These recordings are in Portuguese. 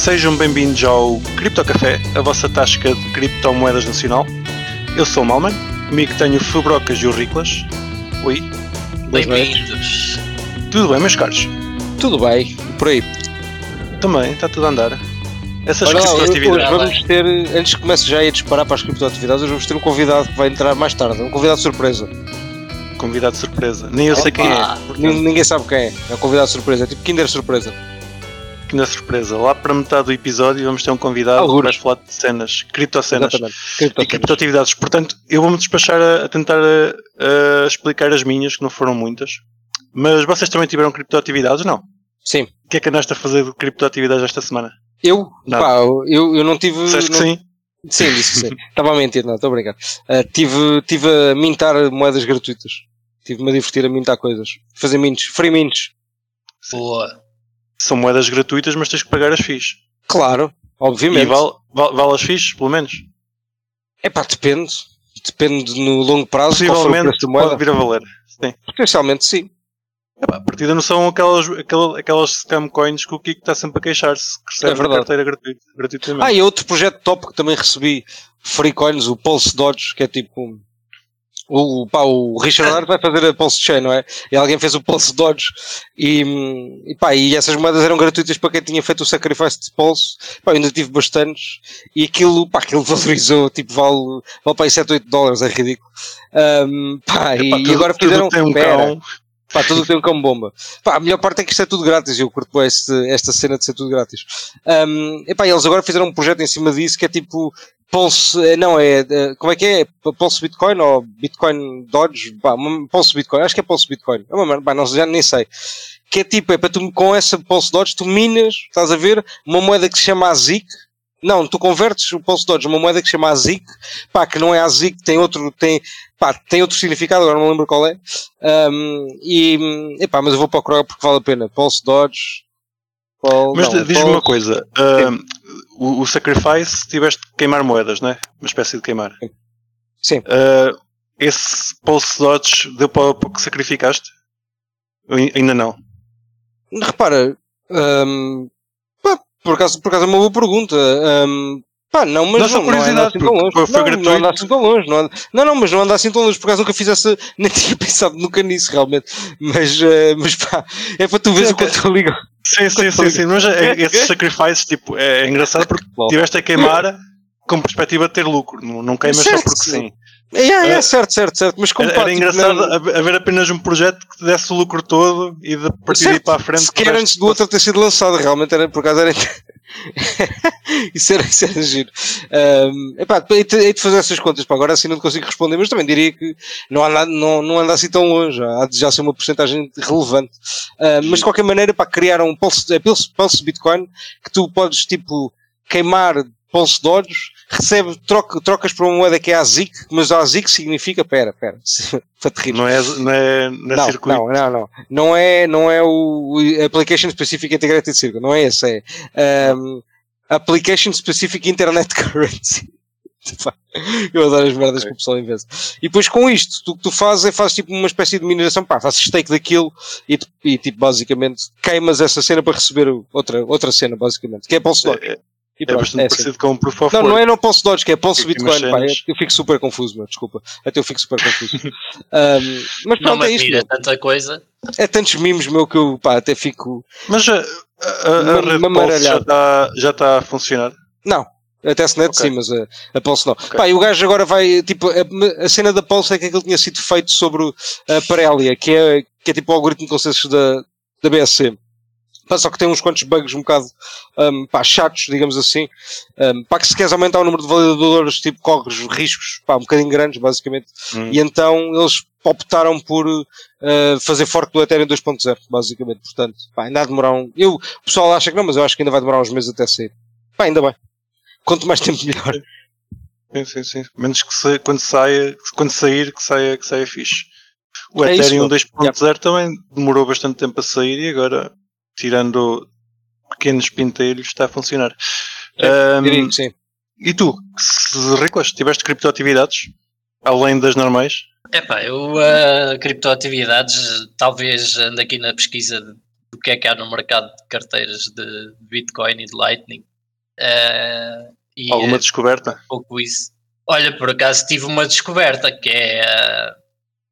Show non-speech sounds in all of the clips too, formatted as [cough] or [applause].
Sejam bem-vindos ao Cripto Café, a vossa tasca de criptomoedas nacional. Eu sou o Malman, comigo tenho o Fubrocas e o Riclas. Oi, Bem-vindos. tudo bem, meus caros? Tudo bem, por aí. Também, está tudo a andar. Essas Olha hoje criptoatividades. vamos ter, antes que comece já a disparar para as criptoatividades, hoje vamos ter um convidado que vai entrar mais tarde, um convidado surpresa. Convidado de surpresa. Nem eu sei quem é. Opa. portanto, Nin- Ninguém sabe quem é, é um convidado surpresa, é tipo Kinder surpresa. Que na surpresa. Lá para metade do episódio vamos ter um convidado que Algures. vai falar de cenas, criptocenas Exatamente. e criptoatividades. Portanto, eu vou-me despachar a, a tentar a, a explicar as minhas, que não foram muitas. Mas vocês também tiveram criptoatividades, não? Sim. O que é que andaste a fazer de criptoatividades esta semana? Eu? Nada. Pá, eu, eu não tive. Disseste que não- sim? Sim, disse que sim. [laughs] Estava a mentir, não, estou a brincar. Ah, tive, tive a mintar moedas gratuitas. Tive-me a divertir a mintar coisas. Fazer mints, free mints. Boa. São moedas gratuitas, mas tens que pagar as FIIs. Claro, E obviamente. vale, vale, vale as FIIs, pelo menos. É pá, depende. Depende no longo prazo Possivelmente da pode vir a valer. Sim. Potencialmente sim. Epá, a partida não são aquelas, aquelas, aquelas scam coins que o Kiko está sempre a queixar-se. Que recebe É verdade. carteira gratuita, gratuitamente. Ah, e outro projeto top que também recebi free coins, o Pulse Dodge, que é tipo. O, pá, o Richard Hart vai fazer a Pulse Chain, não é? E alguém fez o Pulse Dodge e, e, pá, e essas moedas eram gratuitas para quem tinha feito o sacrifice de Pulse. Pá, eu ainda tive bastantes e aquilo, pá, aquilo [laughs] valorizou, tipo, vale, vale para aí 7, 8 dólares, é ridículo. Hum, pá, e, Epá, e agora fizeram. tem um Pera. cão. Pá, tudo tem um cão bomba. Pá, a melhor parte é que isto é tudo grátis. Eu curto este, esta cena de ser tudo grátis. Um, epá, eles agora fizeram um projeto em cima disso que é tipo Pulse, eh, não é, como é que é? Pulse Bitcoin ou Bitcoin Dodge? Pulse Bitcoin, acho que é Pulse Bitcoin. É uma não, já nem sei. Que é tipo, é para tu com essa Pulse Dodge tu minas, estás a ver, uma moeda que se chama AZIC. Não, tu convertes o Pulse Dodge numa moeda que se chama AZIC, pá, que não é AZIC, tem outro, tem, pá, tem outro significado, agora não lembro qual é. Um, e, epá, mas eu vou procurar porque vale a pena. Pulse Dodge. Pul- Mas diz-me uma coisa. ah, o, o Sacrifice tiveste que queimar moedas, não é? Uma espécie de queimar. Sim. Ah, esse Pulse Dodge deu para o que sacrificaste? Ou ai- ainda não. Repara, hum, pá, por, acaso, por acaso é uma boa pergunta. hum, pá, não, mas Não, só não, anda curiosidade, assim tão longe. porque foi não, gratuito. não anda assim tão longe. Não, anda- não, não, mas não anda assim tão longe. Por acaso nunca fiz essa. [laughs] Nem tinha pensado nunca nisso, realmente. Mas, eh, mas pá, é para tu veres o quanto eu ligo. Sim, sim, sim, sim. Mas é- [laughs] esses sacrifices, tipo, é, é engraçado porque tiveste a queimar com perspectiva de ter lucro. Não, não queimas só Certo, porque sim. sim. É, é, é, Eh, certo, certo, certo. Mas como Era, pá, era tipo, engraçado não- haver apenas um projeto que te desse o lucro todo e de partir Certo, para a frente. sequer antes do outro ter sido lançado, realmente era, por acaso era. Isso, era, isso era giro. Um, epá, hei de, hei de fazer essas contas, pá, agora assim não consigo responder, mas também diria que não anda, não, não anda assim tão longe, há de já ser uma porcentagem relevante. Uh, mas de qualquer maneira, para criar um pulse, é pulse, pulse Bitcoin que tu podes tipo queimar Pulse Dodge, recebe, troca, trocas por uma moeda que é a ZIC, mas a ZIC significa, pera, pera, [laughs] para te rir. Não é, não é, não é Não, circuito. não, não, não. Não é, não é o o Application Specific Integrated Circuit, não é esse, é um, Application Specific Internet [laughs] Currency. Eu adoro as merdas Ok. que o pessoal inventa. E depois com isto, tu, o que tu fazes é fazes tipo uma espécie de mineração, pá, fazes stake daquilo e, e tipo basicamente queimas essa cena para receber o- outra, outra cena, basicamente, que é Pulse Dodge. É, E é pronto, bastante é assim. parecido com um Proof of Não, Work. não é no Pulse Dodge, que é Tem Bitcoin, pá, eu fico super confuso, meu, desculpa. Até eu fico super confuso. [laughs] Um, mas Não pronto, é me isto, meu. tanta coisa. É tantos mimos, meu, que eu pá, até fico. Mas a, a, a, a já está já está a funcionar. Não. A testnet Ok. sim, mas a, a Pulse não. Pá, e o gajo agora vai, tipo, a, a cena da Pulse é que aquilo tinha sido feito sobre o- a Parelia, que é, que é tipo o algoritmo de consensos da, da BSC. Só que tem uns quantos bugs um bocado um, pá, chatos, digamos assim. Um, pá, que se queres aumentar o número de validadores, tipo, corres riscos pá, um bocadinho grandes, basicamente. Hum. E então eles optaram por uh, fazer fork do Ethereum 2.0, basicamente. Portanto, pá, ainda há de demorar um. Eu, o pessoal acha que não, mas eu acho que ainda vai demorar uns meses até sair. Pá, ainda bem. Quanto mais tempo, melhor. Sim, sim, sim. Menos que se, quando, saia, quando sair, que saia, que saia fixe. O É Ethereum meu. 2.0 também demorou bastante tempo a sair e agora, tirando pequenos pinteiros, está a funcionar. Diria que sim. e tu, se Riclas, tiveste criptoatividades? Além das normais? Epá, eu uh, criptoatividades, talvez ando aqui na pesquisa do que é que há no mercado de carteiras de Bitcoin e de Lightning Uh, e Alguma é descoberta? um pouco isso. Olha, por acaso tive uma descoberta que é a,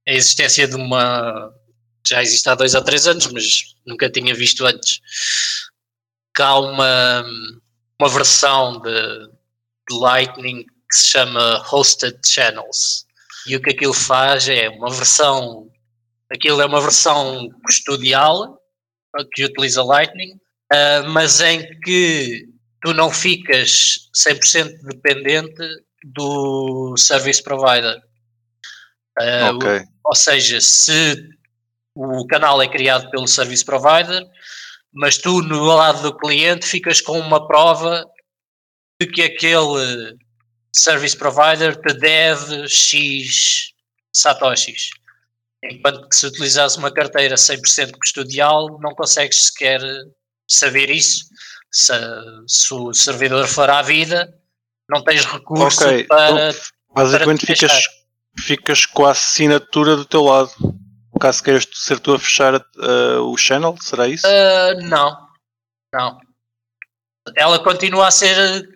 a existência de uma. Já existe há dois ou três anos, mas nunca tinha visto antes. Que há uma, uma versão de, de Lightning que se chama Hosted Channels. E o que aquilo faz é uma versão. Aquilo é uma versão custodial que utiliza Lightning, uh, mas em que tu não ficas 100% dependente do service provider. Uh, ok. Ou seja, se o canal é criado pelo service provider, mas tu no lado do cliente ficas com uma prova de que aquele service provider te deve X satoshis. Enquanto que se utilizares uma carteira 100% custodial, não consegues sequer saber isso. Se, se o servidor for à vida, não tens recurso Ok, para. então, basicamente para ficas, ficas com a assinatura do teu lado. Caso queiras ser tu a fechar uh, o channel, será isso? Ah, não, não. Ela continua a ser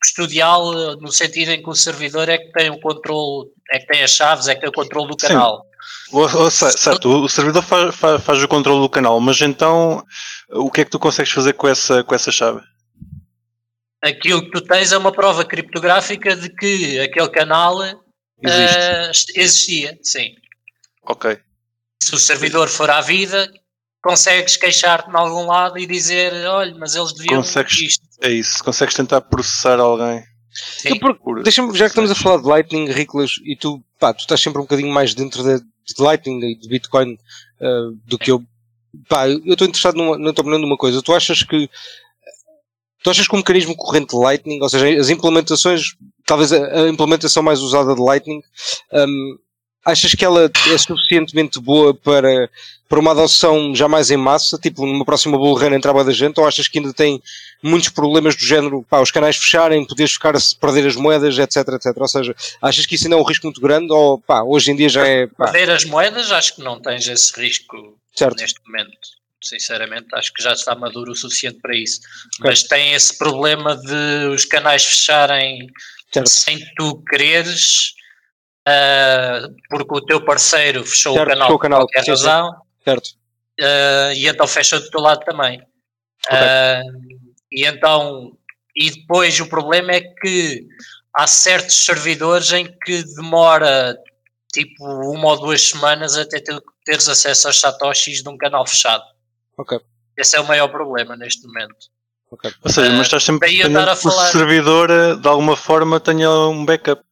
custodial eh, no sentido em que o servidor é que tem o controle, é que tem as chaves, é que tem o controle do Sim. canal. Ou se- certo, o servidor fa- fa- faz, o controle do canal, mas então o que é que tu consegues fazer com essa, com essa chave? Aquilo que tu tens é uma prova criptográfica de que aquele canal ah, existia, sim. Ok. Se o servidor for à vida, consegues queixar-te em algum lado e dizer, olha, mas eles deviam Consegues- isto. É isso. Consegues tentar processar alguém. Por- Deixa-me, já que estamos a falar de Lightning, Riclas, e tu, pá, tu estás sempre um bocadinho mais dentro de, de Lightning e de Bitcoin ah, do que eu. Pá, eu estou interessado numa, não estou numa coisa. Tu achas que tu achas que o mecanismo corrente de Lightning, ou seja, as implementações, talvez a, a implementação mais usada de Lightning, hum, achas que ela é suficientemente boa para, para uma adoção já mais em massa, tipo numa próxima bull run entrava da gente, ou achas que ainda tem muitos problemas do género, pá, os canais fecharem, poderes ficar a perder as moedas, etc, etc. Ou seja, achas que isso ainda é um risco muito grande ou, pá, hoje em dia já é, pá, Perder as moedas, acho que não tens esse risco certo, neste momento. Sinceramente, acho que já está maduro o suficiente para isso. Ok. Mas tem esse problema de os canais fecharem certo, sem tu quereres, ah, porque o teu parceiro fechou Certo, o canal por qualquer sim, sim. razão, certo. ah, e então fecha do teu lado também. Ah, e então, e depois o problema é que há certos servidores em que demora tipo uma ou duas semanas até teres acesso aos satoshis de um canal fechado. Ok, Esse é o maior problema neste momento. ok. Ou seja, mas estás sempre estar a dependente que o falar- servidor eh, de alguma forma tenha um backup.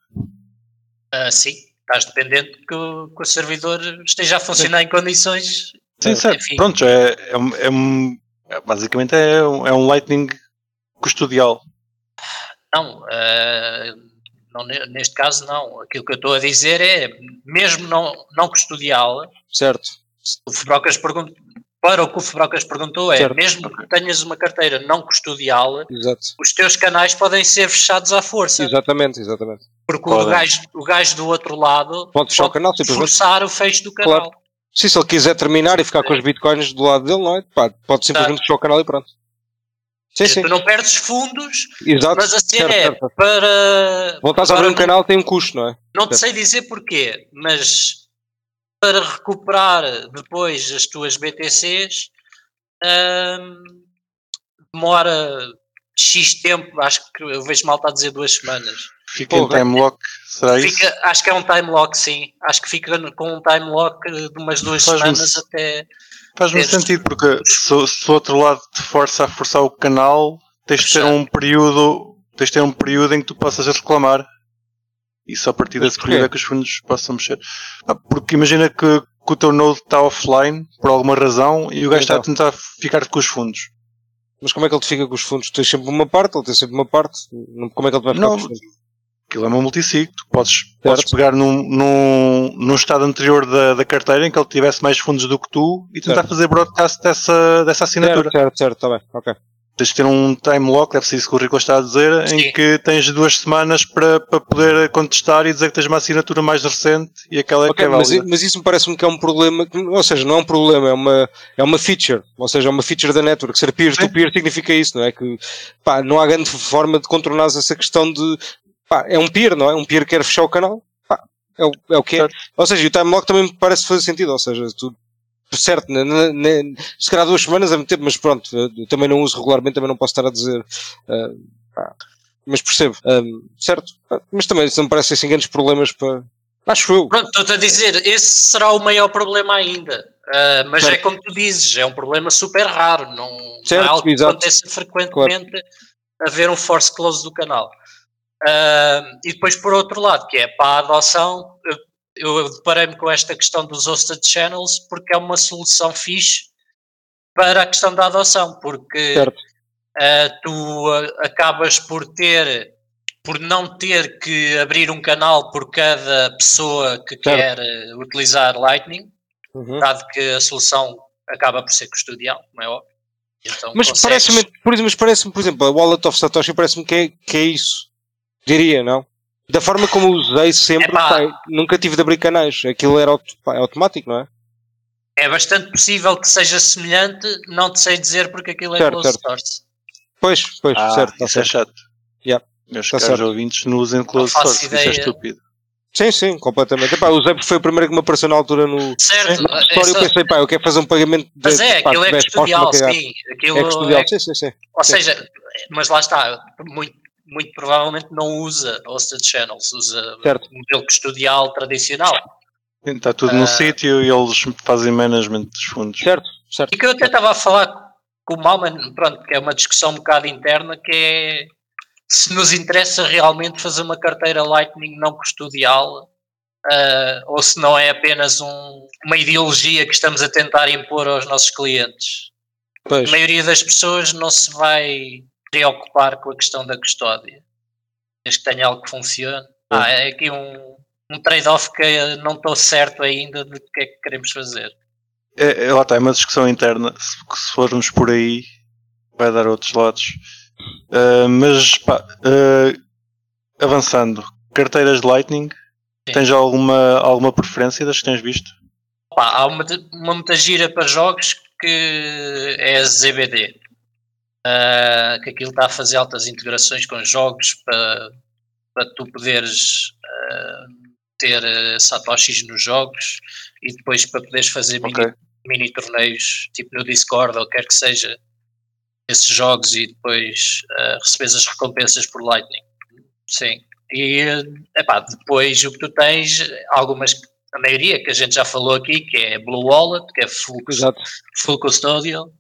Ah, sim, estás dependente que o, que o servidor esteja a funcionar em condições. Sim, ah, certo. enfim. Pronto, é, é, é um- é- basicamente é um, é um Lightning custodial. Não, ah, não, ne- neste caso não. Aquilo que eu estou a dizer é, mesmo não, não custodial, Certo, o Fubrocas perguntou, para o que o Fubrocas perguntou é, Certo. mesmo que tenhas uma carteira não custodial, exato. os teus canais podem ser fechados à força. Exatamente, exatamente. Porque o gajo, o gajo do outro lado Pode fechar o canal, forçar o fecho do canal. Claro. Sim, se ele quiser terminar e ficar com os bitcoins do lado dele, não é? Pá, pode simplesmente fechar o canal e pronto. Sim, sim. Tu não perdes fundos, Exato. mas a cena certo, é certo. para. Voltares a abrir um canal tem um custo, não é? Não te Certo. sei dizer porquê, mas para recuperar depois as tuas BTCs hum, demora X tempo, acho que eu vejo mal a dizer duas semanas. Fica em Porra. time lock, será isso? Fica, acho que é um time lock, sim. Acho que fica com um time lock de umas duas Faz-me semanas até. Faz-me Estes- sentido, porque se, se o outro lado te força a forçar o canal, tens de ter um período, tens de ter um período em que tu possas reclamar. E só a partir desse período é que os fundos possam mexer. Ah, Porque imagina que, que o teu node está offline, por alguma razão, e o gajo está a Então. tentar ficar com os fundos. Mas como é que ele te fica com os fundos? Tu tens sempre uma parte, ele tem sempre uma parte. Como é que ele te vai ficar Não, com os fundos? Aquilo é uma multisig, tu podes, podes pegar num, num, num estado anterior da, da carteira em que ele tivesse mais fundos do que tu e tentar Certo. fazer broadcast dessa, dessa assinatura. Certo, certo, certo, está bem, ok. Tens de ter um time lock, ser isso que o Rico está a dizer, Sim. em que tens duas semanas para, para poder contestar e dizer que tens uma assinatura mais recente e aquela é que Ok, é mas, mas isso me parece-me que é um problema, que- ou seja, não é um problema, é uma, é uma feature, ou seja, é uma feature da network. Ser peer-to-peer significa isso, não é? Que pá, não há grande forma de contornar essa questão de pá, é um peer, não é? Um peer quer fechar o canal, pá, é, o, é o que é. Certo. Ou seja, e o time lock também me parece fazer sentido, ou seja, tu, certo, ne- ne- ne- se calhar duas semanas é muito tempo, mas pronto, eu também não uso regularmente, também não posso estar a dizer. pá, mas percebo, ah, certo? Mas também não me parece assim grandes problemas para. Acho eu. Pronto, estou-te a dizer, esse será o maior problema ainda. Ah, mas Certo. é como tu dizes, é um problema super raro, não, não Certo, é algo que exato. aconteça frequentemente haver um force close do canal. Ah, e depois, por outro lado, que é para a adoção, eu, deparei-me com esta questão dos hosted channels porque é uma solução fixe para a questão da adoção, porque Certo. ah, tu ah, acabas por ter, por não ter que abrir um canal por cada pessoa que quer eh, utilizar Lightning, Uhum. dado que a solução acaba por ser custodial, como é óbvio. Então, Mas consegues- parece-me, por mas parece-me, por exemplo, a Wallet of Satoshi parece-me que é, que é isso. Diria, não? Da forma como usei sempre, Epá. nunca tive de abrir canais. Aquilo era auto- é automático, não é? é bastante possível que seja semelhante, não te sei dizer porque aquilo é Certo, closed certo. source. Pois, pois, Ah, certo, tá isso é certo. chato. Yeah. Meus Tá caros certo. ouvintes, não usem close faço source, isso é ideia. estúpido. Sim, sim, completamente. Epá, usei porque foi a primeira que me apareceu na altura no, Certo, no é história. Eu pensei, pá, eu quero fazer um pagamento de mas é, pá, aquilo é 10 custodial, não sim. Aquilo É custodial, é- sim, sim, sim. ou sim. seja, mas lá está, muito, muito provavelmente não usa hosted channels, usa Certo. o modelo custodial tradicional. Está tudo Ah. no sítio e eles fazem management dos fundos. Certo, certo. E que eu até estava a falar com o Malman, pronto, que é uma discussão um bocado interna, que é se nos interessa realmente fazer uma carteira Lightning não custodial ah, ou se não é apenas um- uma ideologia que estamos a tentar impor aos nossos clientes. Pois. A maioria das pessoas não se vai preocupar com a questão da custódia, desde que tenha algo que funcione. Ah, é aqui um, um trade-off que não estou certo ainda de que é que queremos fazer. É, é, lá está, é uma discussão interna. Se, se formos por aí, vai dar outros lados. Ah, mas, pá, ah, avançando, carteiras de Lightning, Sim. tens alguma, alguma preferência das que tens visto? Pá, há uma, uma muita gira para jogos que é ZBD. Ah, que aquilo está a fazer altas integrações com jogos para, para tu poderes ah, ter ah, satoshis nos jogos e depois para poderes fazer Ok. mini, mini torneios tipo no Discord ou quer que seja esses jogos e depois receberes as recompensas por Lightning. Sim. E epá, depois o que tu tens, algumas, a maioria que a gente já falou aqui, que é Blue Wallet, que é full, Exato. full custodial,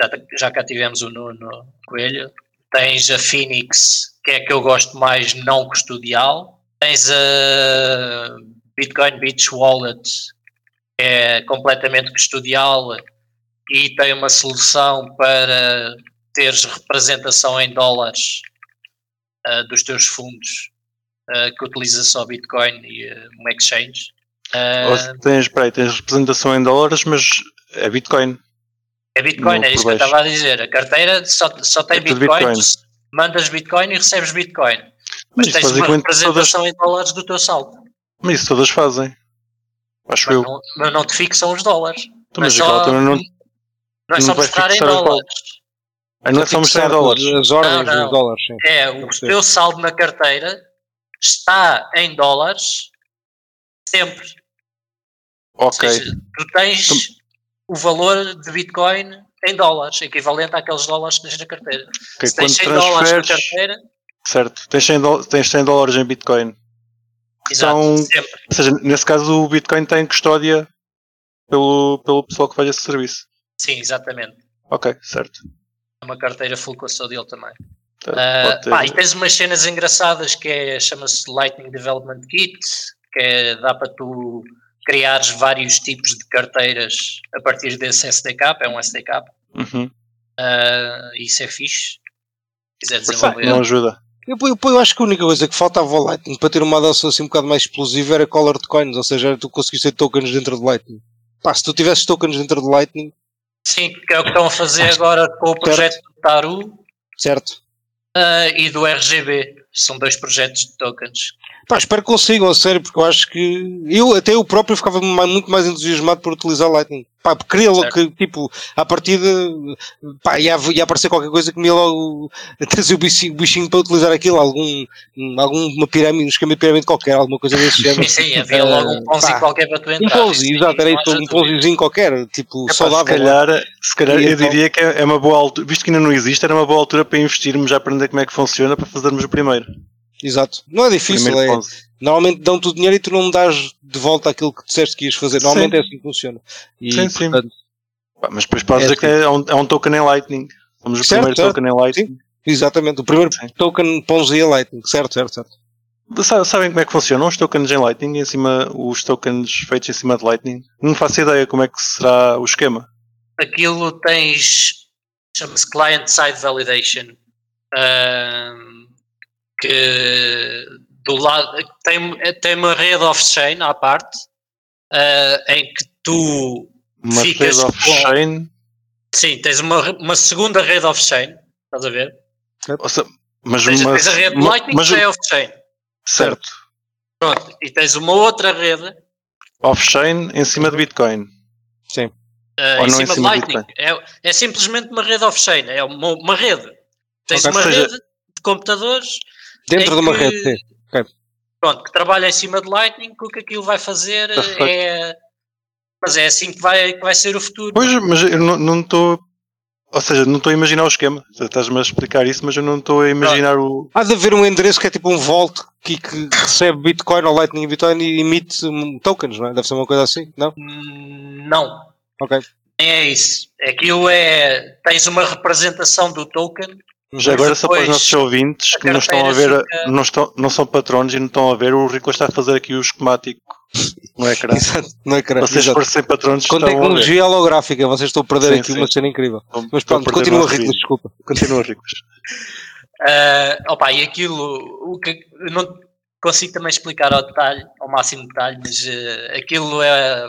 já, já cá tivemos o Nuno Coelho. Tens a Phoenix, que é que eu gosto mais não custodial. Tens a Bitcoin Beach Wallet, que é completamente custodial e tem uma solução para teres representação em dólares ah, dos teus fundos ah, que utiliza só Bitcoin e ah, um exchange. Se tens, peraí, tens representação em dólares, mas é Bitcoin. É Bitcoin, Não, é isso que eu estava a dizer. A carteira só, só tem É Bitcoin, Bitcoin. mandas Bitcoin e recebes Bitcoin. Mas Mas tens uma representação em dólares do teu saldo. Mas isso todas fazem. Acho Mas eu. não, mas não te fixam os dólares. Então, mas aquela só- também não, Não é não só vai mostrar em dólares. Ah, não é só mostrar em dólares. As ordens Não, não. dos dólares, sim. É, o teu saldo na carteira está em dólares sempre. Ou Ok. seja, tu tens Então- o valor de Bitcoin em dólares, equivalente àqueles dólares que tens na carteira. ok, Se tens Quando 100 dólares na carteira, certo, tens 100, dó- tens 100 dólares em Bitcoin. exato, São- sempre. Ou seja, nesse caso o Bitcoin tem custódia pelo, pelo pessoal que faz esse serviço. Sim, exatamente. Ok, certo. É uma carteira full custodial também. Ter- pá, e tens umas cenas engraçadas que é, chama-se Lightning Development Kit, que é, dá para tu criares vários tipos de carteiras a partir desse SDK, é um SDK. Uhum. Ah, isso é fixe. Se quiser desenvolver. Não ajuda. Eu, eu, eu acho que a única coisa que faltava ao Lightning para ter uma adoção assim um bocado mais explosiva era colored coins, ou seja, era tu conseguiste ter tokens dentro do Lightning. Pá, se tu tivesses tokens dentro do Lightning, Sim, que é o que estão a fazer agora com o projeto do Taru Certo. uh, e do RGB. São dois projetos de tokens. Pá, espero que consigam, a sério, porque eu acho que eu, até eu próprio, ficava muito mais entusiasmado por utilizar Lightning. Pá, porque queria logo que, tipo, à partida, pá, ia, ia aparecer qualquer coisa que me ia logo [laughs] trazer o bichinho, o bichinho para utilizar aquilo, algum, alguma pirâmide, um esquema de pirâmide qualquer, alguma coisa desse [laughs] género. Sim, sim, havia logo um pãozinho pá, qualquer para tu Um entrar. pãozinho, Isso exato, era isso, um pãozinho qualquer, tipo, Epá, saudável. se calhar, se calhar eu então? diria que é é uma boa altura, visto que ainda não existe, era uma boa altura para investirmos, a aprender como é que funciona para fazermos o primeiro. Exato. Não é difícil, primeiro é. Normalmente dão-te o dinheiro e tu não dás de volta aquilo que disseste que ias fazer. Normalmente é assim que funciona. E, Sim, sim. portanto, Pá, Mas depois podes É dizer que é um, é um token em Lightning. Somos o Certo, primeiro certo. token em Lightning. exatamente. O primeiro Sim. token Ponzi é Lightning. Certo, certo, certo. Sa- Sabem como é que funcionam os tokens em Lightning, em cima, os tokens feitos em cima de Lightning? Não faço ideia como é que será o esquema. aquilo tens chama-se client side validation ahm, que do lado tem, tem uma rede off-chain à parte ah, em que tu Uma Ficas rede off-chain. sim, tens uma, uma segunda rede off-chain estás a ver? ou seja, Mas Tens, uma. tens a rede ma- Lightning mas- que já é off-chain certo. pronto, e tens uma outra rede Off-chain em cima de Bitcoin. Sim. Ou em não cima em de cima de Lightning é, é simplesmente uma rede off-chain é uma, uma rede tens Ok. uma seja- rede de computadores Dentro de uma que- rede, sim. Pronto, que trabalha em cima de Lightning, que o que aquilo vai fazer Perfeito. é. Mas é assim que vai, que vai ser o futuro. Pois, mas eu não- estou. Ou seja, não estou a imaginar o esquema. Estás-me a explicar isso, mas eu não estou a imaginar o. Há de haver um endereço que é tipo um vault que, que recebe Bitcoin ou Lightning Bitcoin e emite tokens, não é? Deve ser uma coisa assim, não? Hum, Não, Ok. nem é isso. Aquilo é. Tens uma representação do token. Já agora, só para os depois, nossos ouvintes que não estão a ver, fica- não, estão, não são patronos e não estão a ver, o Rico está a fazer aqui o esquemático no ecrã. Exato. Não é caralho. Vocês, Exato. ser patronos, Com tecnologia holográfica, vocês estão a perder Sim, aqui sim. uma cena incrível. Estão- Mas pronto, continua vídeo. desculpa. [laughs] Continua, Ricos. ah, opa, e aquilo. O que, eu não consigo também explicar ao detalhe, ao máximo detalhe, mas eh, aquilo é.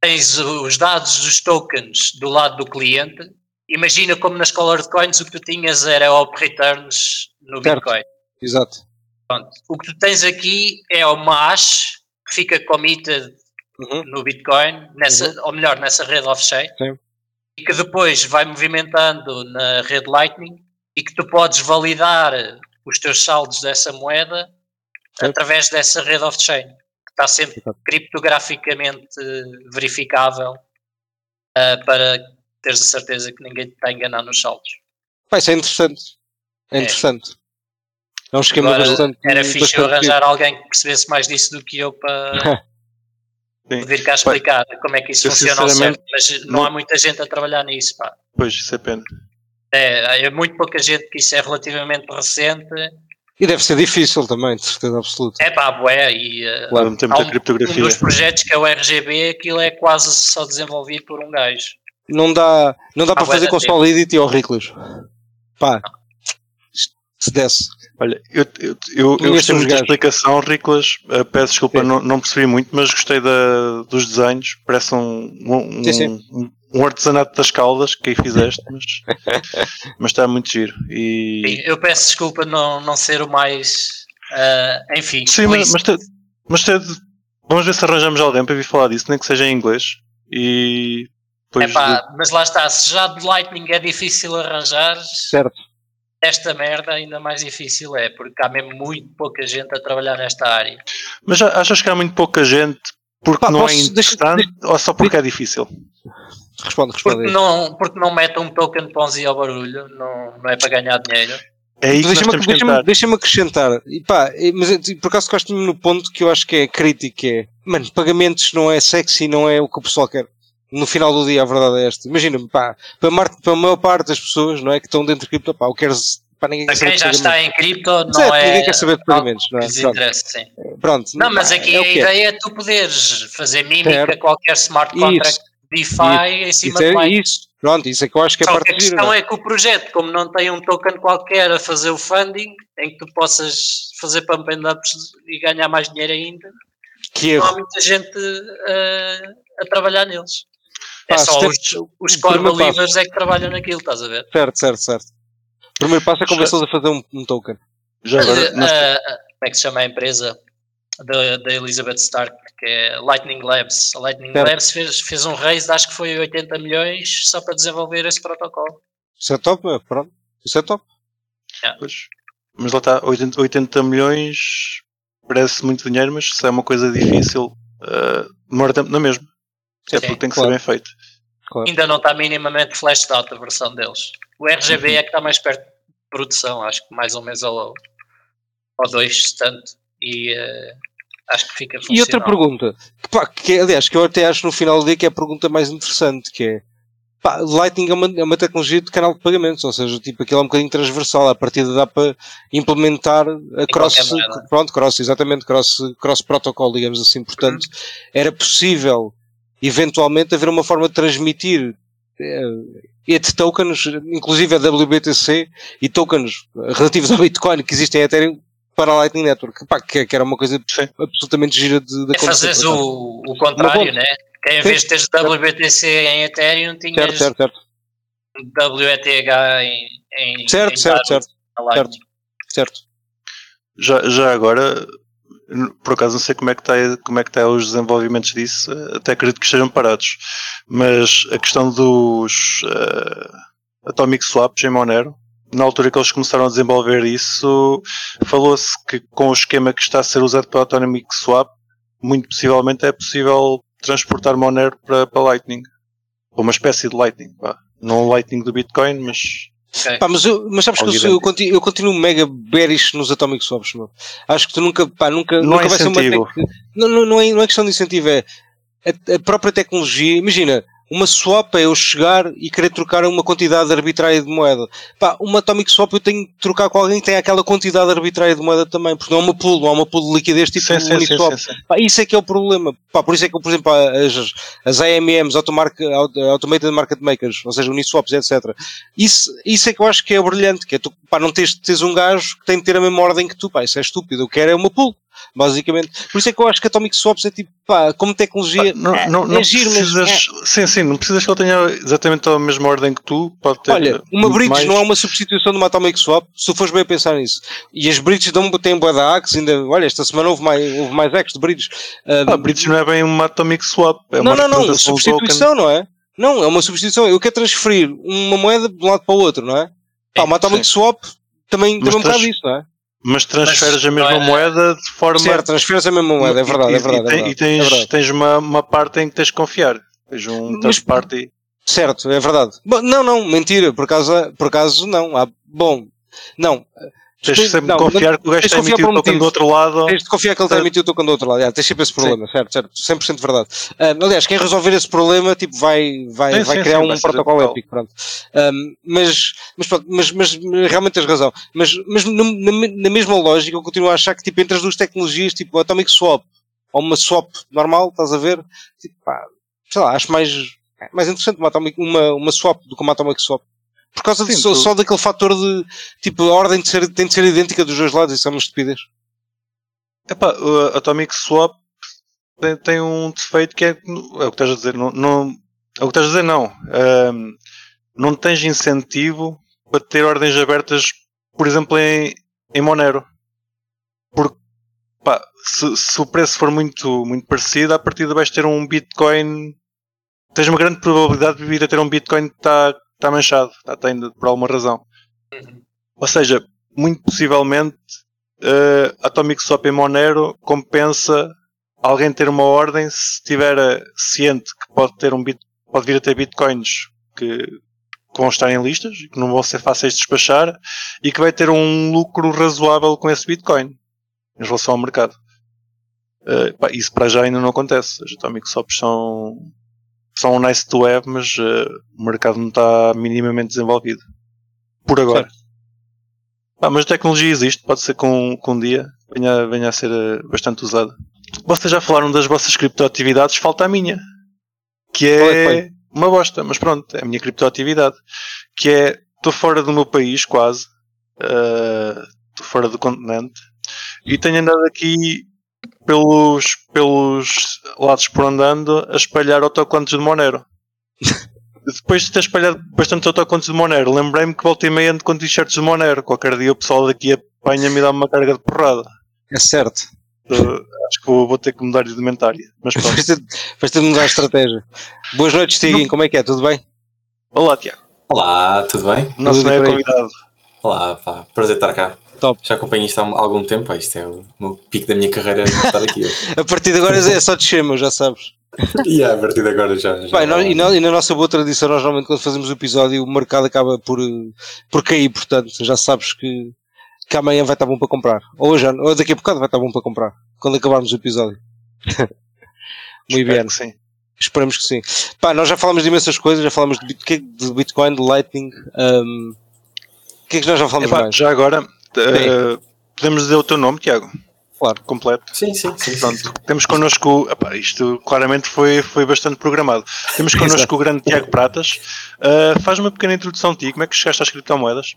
Tens os dados dos tokens do lado do cliente. Imagina como nas Colored Coins o que tu tinhas era op returns no Certo. Bitcoin. Exato. Pronto. O que tu tens aqui é uma hash que fica committed Uhum. no Bitcoin, nessa, ou melhor, nessa rede off-chain, e que depois vai movimentando na rede Lightning e que tu podes validar os teus saldos dessa moeda através dessa rede off-chain, que está sempre Exato. criptograficamente verificável ah, para teres a certeza que ninguém te está a enganar nos saldos. Pá, isso é interessante. É É. interessante. É um esquema Agora, bastante. Era fixe eu arranjar alguém que percebesse mais disso do que eu para [laughs] vir cá explicar como é que isso funciona ao certo, mas não, não- há muita gente a trabalhar nisso, pá. Pois, isso é pena. É, é muito pouca gente que isso é relativamente recente. E deve ser difícil também, de certeza absoluta. É pá, bué, e uh, Claro, tem há muita um, um dos projetos que é o RGB, aquilo é quase só desenvolvido por um gajo. Não dá, não dá para bué fazer com tempo. Solidity ou Riclas. Pá, se desse. Olha, eu, eu, eu, eu gostei muito da explicação, Riclas. Uh, peço desculpa, Sim. não, não percebi muito, mas gostei da, dos desenhos. Parece um, um, Sim, sim. um, um artesanato das caldas que aí fizeste, mas, [laughs] mas está muito giro. E, Sim, eu peço desculpa não, não ser o mais. ah, enfim, Sim, mas, mas, te- mas te- vamos ver se arranjamos alguém para vir falar disso, nem que seja em inglês. E depois. Epá, mas lá está, se já de Lightning é difícil arranjar, Certo. esta merda ainda mais difícil é, porque há mesmo muito pouca gente a trabalhar nesta área. Mas achas que há muito pouca gente porque Pá, não posso- é deixa- interessante ou só porque é difícil? Responde, responde. Porque não, porque não metem um token de Ponzi ao barulho, não, não é para ganhar dinheiro. É Deixa-me deixa deixa acrescentar. E pá, mas por acaso gosto no ponto que eu acho que é crítico, que é, mano, pagamentos não é sexy, não é o que o pessoal quer. No final do dia a verdade é esta. Imagina-me, pá, para, para a maior parte das pessoas, não é, que estão dentro de cripto, pá, eu quero, pá, ninguém Para quem já está em cripto, não Certo, é. ninguém quer saber de pagamentos, não é? Pronto. sim. Pronto. Não, mas aqui é a é. ideia é tu poderes fazer mímica Certo. qualquer smart Isso. contract DeFi em cima Isso é Lightning. isso. Pronto, isso é que eu acho que é a parte a questão não é? que o projeto, como não tem um token qualquer a fazer o funding, em que tu possas fazer pump and ups e ganhar mais dinheiro ainda, Que não há muita gente uh, a trabalhar neles. É Pá, só step- os, os core believers é que trabalham naquilo, estás a ver? Certo, certo, certo. O primeiro passo é convencê-los a fazer um, um token. Já agora, não sei- eh, como é que se chama a empresa da, da Elizabeth Stark, que é Lightning Labs. A Lightning Certo. Labs fez, fez um raise, de acho que foi 80 milhões, só para desenvolver esse protocolo. Isso é top, é, pronto. Isso é top. pois. mas lá está, 80, 80 milhões parece muito dinheiro, mas se é uma coisa difícil, eh, demora tempo na mesma. É Sim, porque tem que claro. ser bem feito. Claro. Ainda não está minimamente flashed out a versão deles. O RGB é que está mais perto de produção, acho que mais ou menos ao, ao 2 tanto. E eh, acho que fica funcional. E outra pergunta, que, pá, que, aliás, que eu até acho no final do dia que é a pergunta mais interessante, que é pá, Lightning é uma, é uma tecnologia de canal de pagamentos, ou seja, tipo, aquilo é um bocadinho transversal, a partir dá para implementar a cross, pronto, cross, exatamente, cross, cross protocol, digamos assim, portanto, era possível eventualmente haver uma forma de transmitir ETH tokens, inclusive a WBTC e tokens relativos ao Bitcoin que existem em Ethereum para a Lightning Network, pá, que, que era uma coisa Sim. absolutamente gira de, de É fazeres o, o contrário, né? Que em Sim. vez de teres WBTC em Ethereum, tinhas Certo, certo, certo. WETH em, em, Certo, em certo, certo, Lightning. certo. Já, já agora, por acaso não sei como é que está como é que está os desenvolvimentos disso, até acredito que estejam parados. Mas a questão dos eh, Atomic Swaps em Monero, na altura que eles começaram a desenvolver isso, falou-se que com o esquema que está a ser usado para Atomic Swap, muito possivelmente é possível transportar Monero para, para Lightning. Ou uma espécie de Lightning, pá. Não Lightning do Bitcoin, mas Ok. Pá, mas, eu, mas sabes que eu, eu, continuo, eu continuo mega bearish nos Atomic Swaps, meu. Acho que tu nunca, pá, nunca, Não nunca é vai ser uma incentivo. tec... não, não, não, é, não é questão de incentivo, é a, a própria tecnologia. Imagina, uma swap é eu chegar e querer trocar uma quantidade arbitrária de moeda. Pá, uma Atomic Swap eu tenho que trocar com alguém que tem aquela quantidade arbitrária de moeda também, porque não é uma pool, não é uma pool de liquidez tipo sim, sim, sim, Uniswap. sim. Pá, isso é que é o problema. Pá, por isso é que, por exemplo, as, as AMMs, Automated Market Makers, ou seja, Uniswaps, etc. Isso, isso é que eu acho que é brilhante, que é tu, pá, não tens, tens um gajo que tem de ter a mesma ordem que tu, pá, isso é estúpido. Eu quero é uma pool, basicamente. Por isso é que eu acho que Atomic Swaps é tipo, pá, como tecnologia, Não, é, não, é não giro, mas precisas, é. sim, sim, não precisas que ele tenha exatamente a mesma ordem que tu. Pode ter Olha, uma bridge mais. não é uma substituição de uma Atomic Swap, se tu fores bem a pensar nisso. E as bridges dão, têm boa da Axe, ainda, olha, esta semana houve mais, houve mais Axe de bridges. Ah, Ah, Bridge não é bem uma Atomic Swap. É não, uma não, não, do substituição, não é? Não, é uma substituição. Eu quero transferir uma moeda de um lado para o outro, não é? Pá, uma Atomic Swap também Mas também um bocado não é? Mas transferes Mas a mesma é- moeda de forma. Certo, transferes a mesma moeda, é verdade, e, é verdade. E, é tem- verdade, e tens, é verdade. tens uma, uma parte em que tens de confiar. Tens um Mas- third party. Certo, é verdade. Bom, não, não, mentira, por acaso, por acaso não. Há, bom, não. Tens de sempre não, confiar que o gajo está emitido por um token do outro lado. Tens de confiar que ele está a emitir o token do outro lado. Yeah, tens sempre esse problema, certo, certo. 100% verdade. Ah, aliás, quem resolver esse problema tipo, vai, vai, Sim, vai sim, criar sim, um vai protocolo épico. Pronto. Ahm, mas, mas, pronto, mas, mas realmente tens razão. Mas, mas na, na mesma lógica, eu continuo a achar que tipo, entre as duas tecnologias, tipo Atomic Swap ou uma swap normal, estás a ver? Tipo, pá, sei lá, acho mais, mais interessante uma, uma, uma swap do que uma Atomic Swap. Por causa de, Sim, só, tu- só daquele fator de tipo, a ordem de ser, tem de ser idêntica dos dois lados, isso é uma estupidez. Epá, o Atomic Swap tem, tem um defeito que é, é o que estás a dizer, não, não é o que estás a dizer, não. Ahm, não tens incentivo para ter ordens abertas, por exemplo, em, em Monero. Porque pá, se, se o preço for muito, muito parecido, a partir de vais ter um Bitcoin. Tens uma grande probabilidade de vir a ter um Bitcoin que está está manchado, está, ainda por alguma razão. Ou seja, muito possivelmente uh, Atomic Swap em Monero compensa alguém ter uma ordem se estiver ciente que pode ter um bit, pode vir a ter bitcoins que, vão estar em listas e que não vão ser fáceis de despachar e que vai ter um lucro razoável com esse bitcoin em relação ao mercado. Uh, pá, isso para já ainda não acontece. As Atomic Swaps são, são nice to have, mas uh, o mercado não está minimamente desenvolvido. Por agora. Ah, mas a tecnologia existe, pode ser que um, que um dia venha, venha a ser uh, bastante usada. Vocês já falaram das vossas criptoatividades, falta a minha. Que é, é uma bosta, mas pronto, é a minha criptoatividade. Que é, estou fora do meu país quase, estou uh, fora do continente, e tenho andado aqui pelos, pelos lados por andando a espalhar autocontos de Monero. [laughs] depois de ter espalhado bastante autocontos de Monero, lembrei-me que voltei meia ando com t-shirts de Monero. Qualquer dia o pessoal daqui apanha-me e dá-me uma carga de porrada. É certo. Uh, acho que vou, vou ter que mudar de indumentária. Mas pronto. Vais ter, vais ter de mudar a estratégia. Boas noites, Tiguin. Como é que é? Tudo bem? Olá, Tiago. Olá, tudo bem? Nosso Tudo não é bem. convidado. Olá, pá, prazer estar cá. Top. Já acompanho isto há algum tempo, pá, isto é o meu pico da minha carreira [laughs] estar aqui. A partir de agora é só descer, mas já sabes. e a partir de agora já. já Bem, nós- e, na, e na nossa boa tradição, nós normalmente quando fazemos o episódio, o mercado acaba por, por cair, portanto, já sabes que, que amanhã vai estar bom para comprar. Ou, já, ou daqui a bocado vai estar bom para comprar, quando acabarmos o episódio. [laughs] Muito bem, sim. esperamos que sim. Pá, nós já falamos de imensas coisas, já falamos de, que- de Bitcoin, de Lightning. hum, o que é que nós já falamos Epá, mais? já agora, uh, podemos dizer o teu nome, Tiago? Claro. Completo. Sim, sim, sim. sim, Pronto, sim. temos connosco, epá, isto claramente foi, foi bastante programado. Temos connosco o grande Tiago Pratas. Uh, faz uma pequena introdução a ti, como é que chegaste às criptomoedas?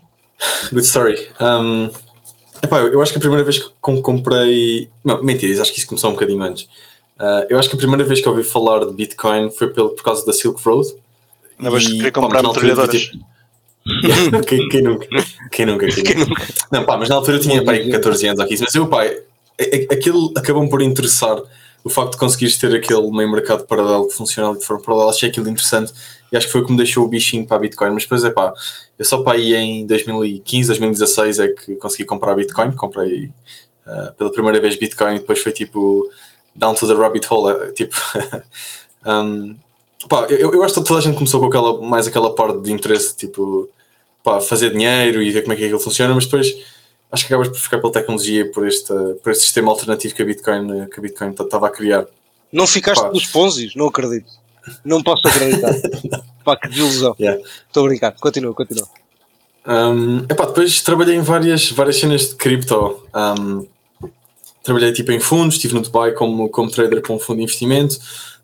Good story. Um, epá, eu acho que a primeira vez que com- comprei. Não, mentiras, acho que isso começou um bocadinho antes. Uh, eu acho que a primeira vez que ouvi falar de Bitcoin foi pelo, por causa da Silk Road. Não vais E, querer comprar mas metralhadoras? ter- [laughs] quem, quem nunca? Quem nunca? Quem nunca? Não, pá, mas na altura eu tinha pá, aí 14 anos ou 15, mas eu, pá, a- aquilo acabou por interessar o facto de conseguires ter aquele meio mercado paralelo que funciona de forma paralela, achei aquilo interessante e acho que foi o que me deixou o bichinho para a Bitcoin. Mas depois é pá, eu só para aí em 2015, 2016 é que consegui comprar Bitcoin. Comprei ah, pela primeira vez Bitcoin e depois foi tipo down to the rabbit hole. eh, Tipo, [laughs] um, pá, eu, eu acho que toda a gente começou com aquela, mais aquela parte de interesse, tipo, pá, fazer dinheiro e ver como é que aquilo funciona, mas depois acho que acabas por ficar pela tecnologia e por este, por este sistema alternativo que a Bitcoin, que a Bitcoin estava a criar. Não ficaste Pá. pelos Ponzis? Não acredito. Não posso acreditar. [laughs] Pá, que desilusão. Yeah. Estou a brincar. Continua, continua. Um, epá, depois trabalhei em várias, várias cenas de cripto. Um, trabalhei tipo em fundos, estive no Dubai como, como trader para um fundo de investimento,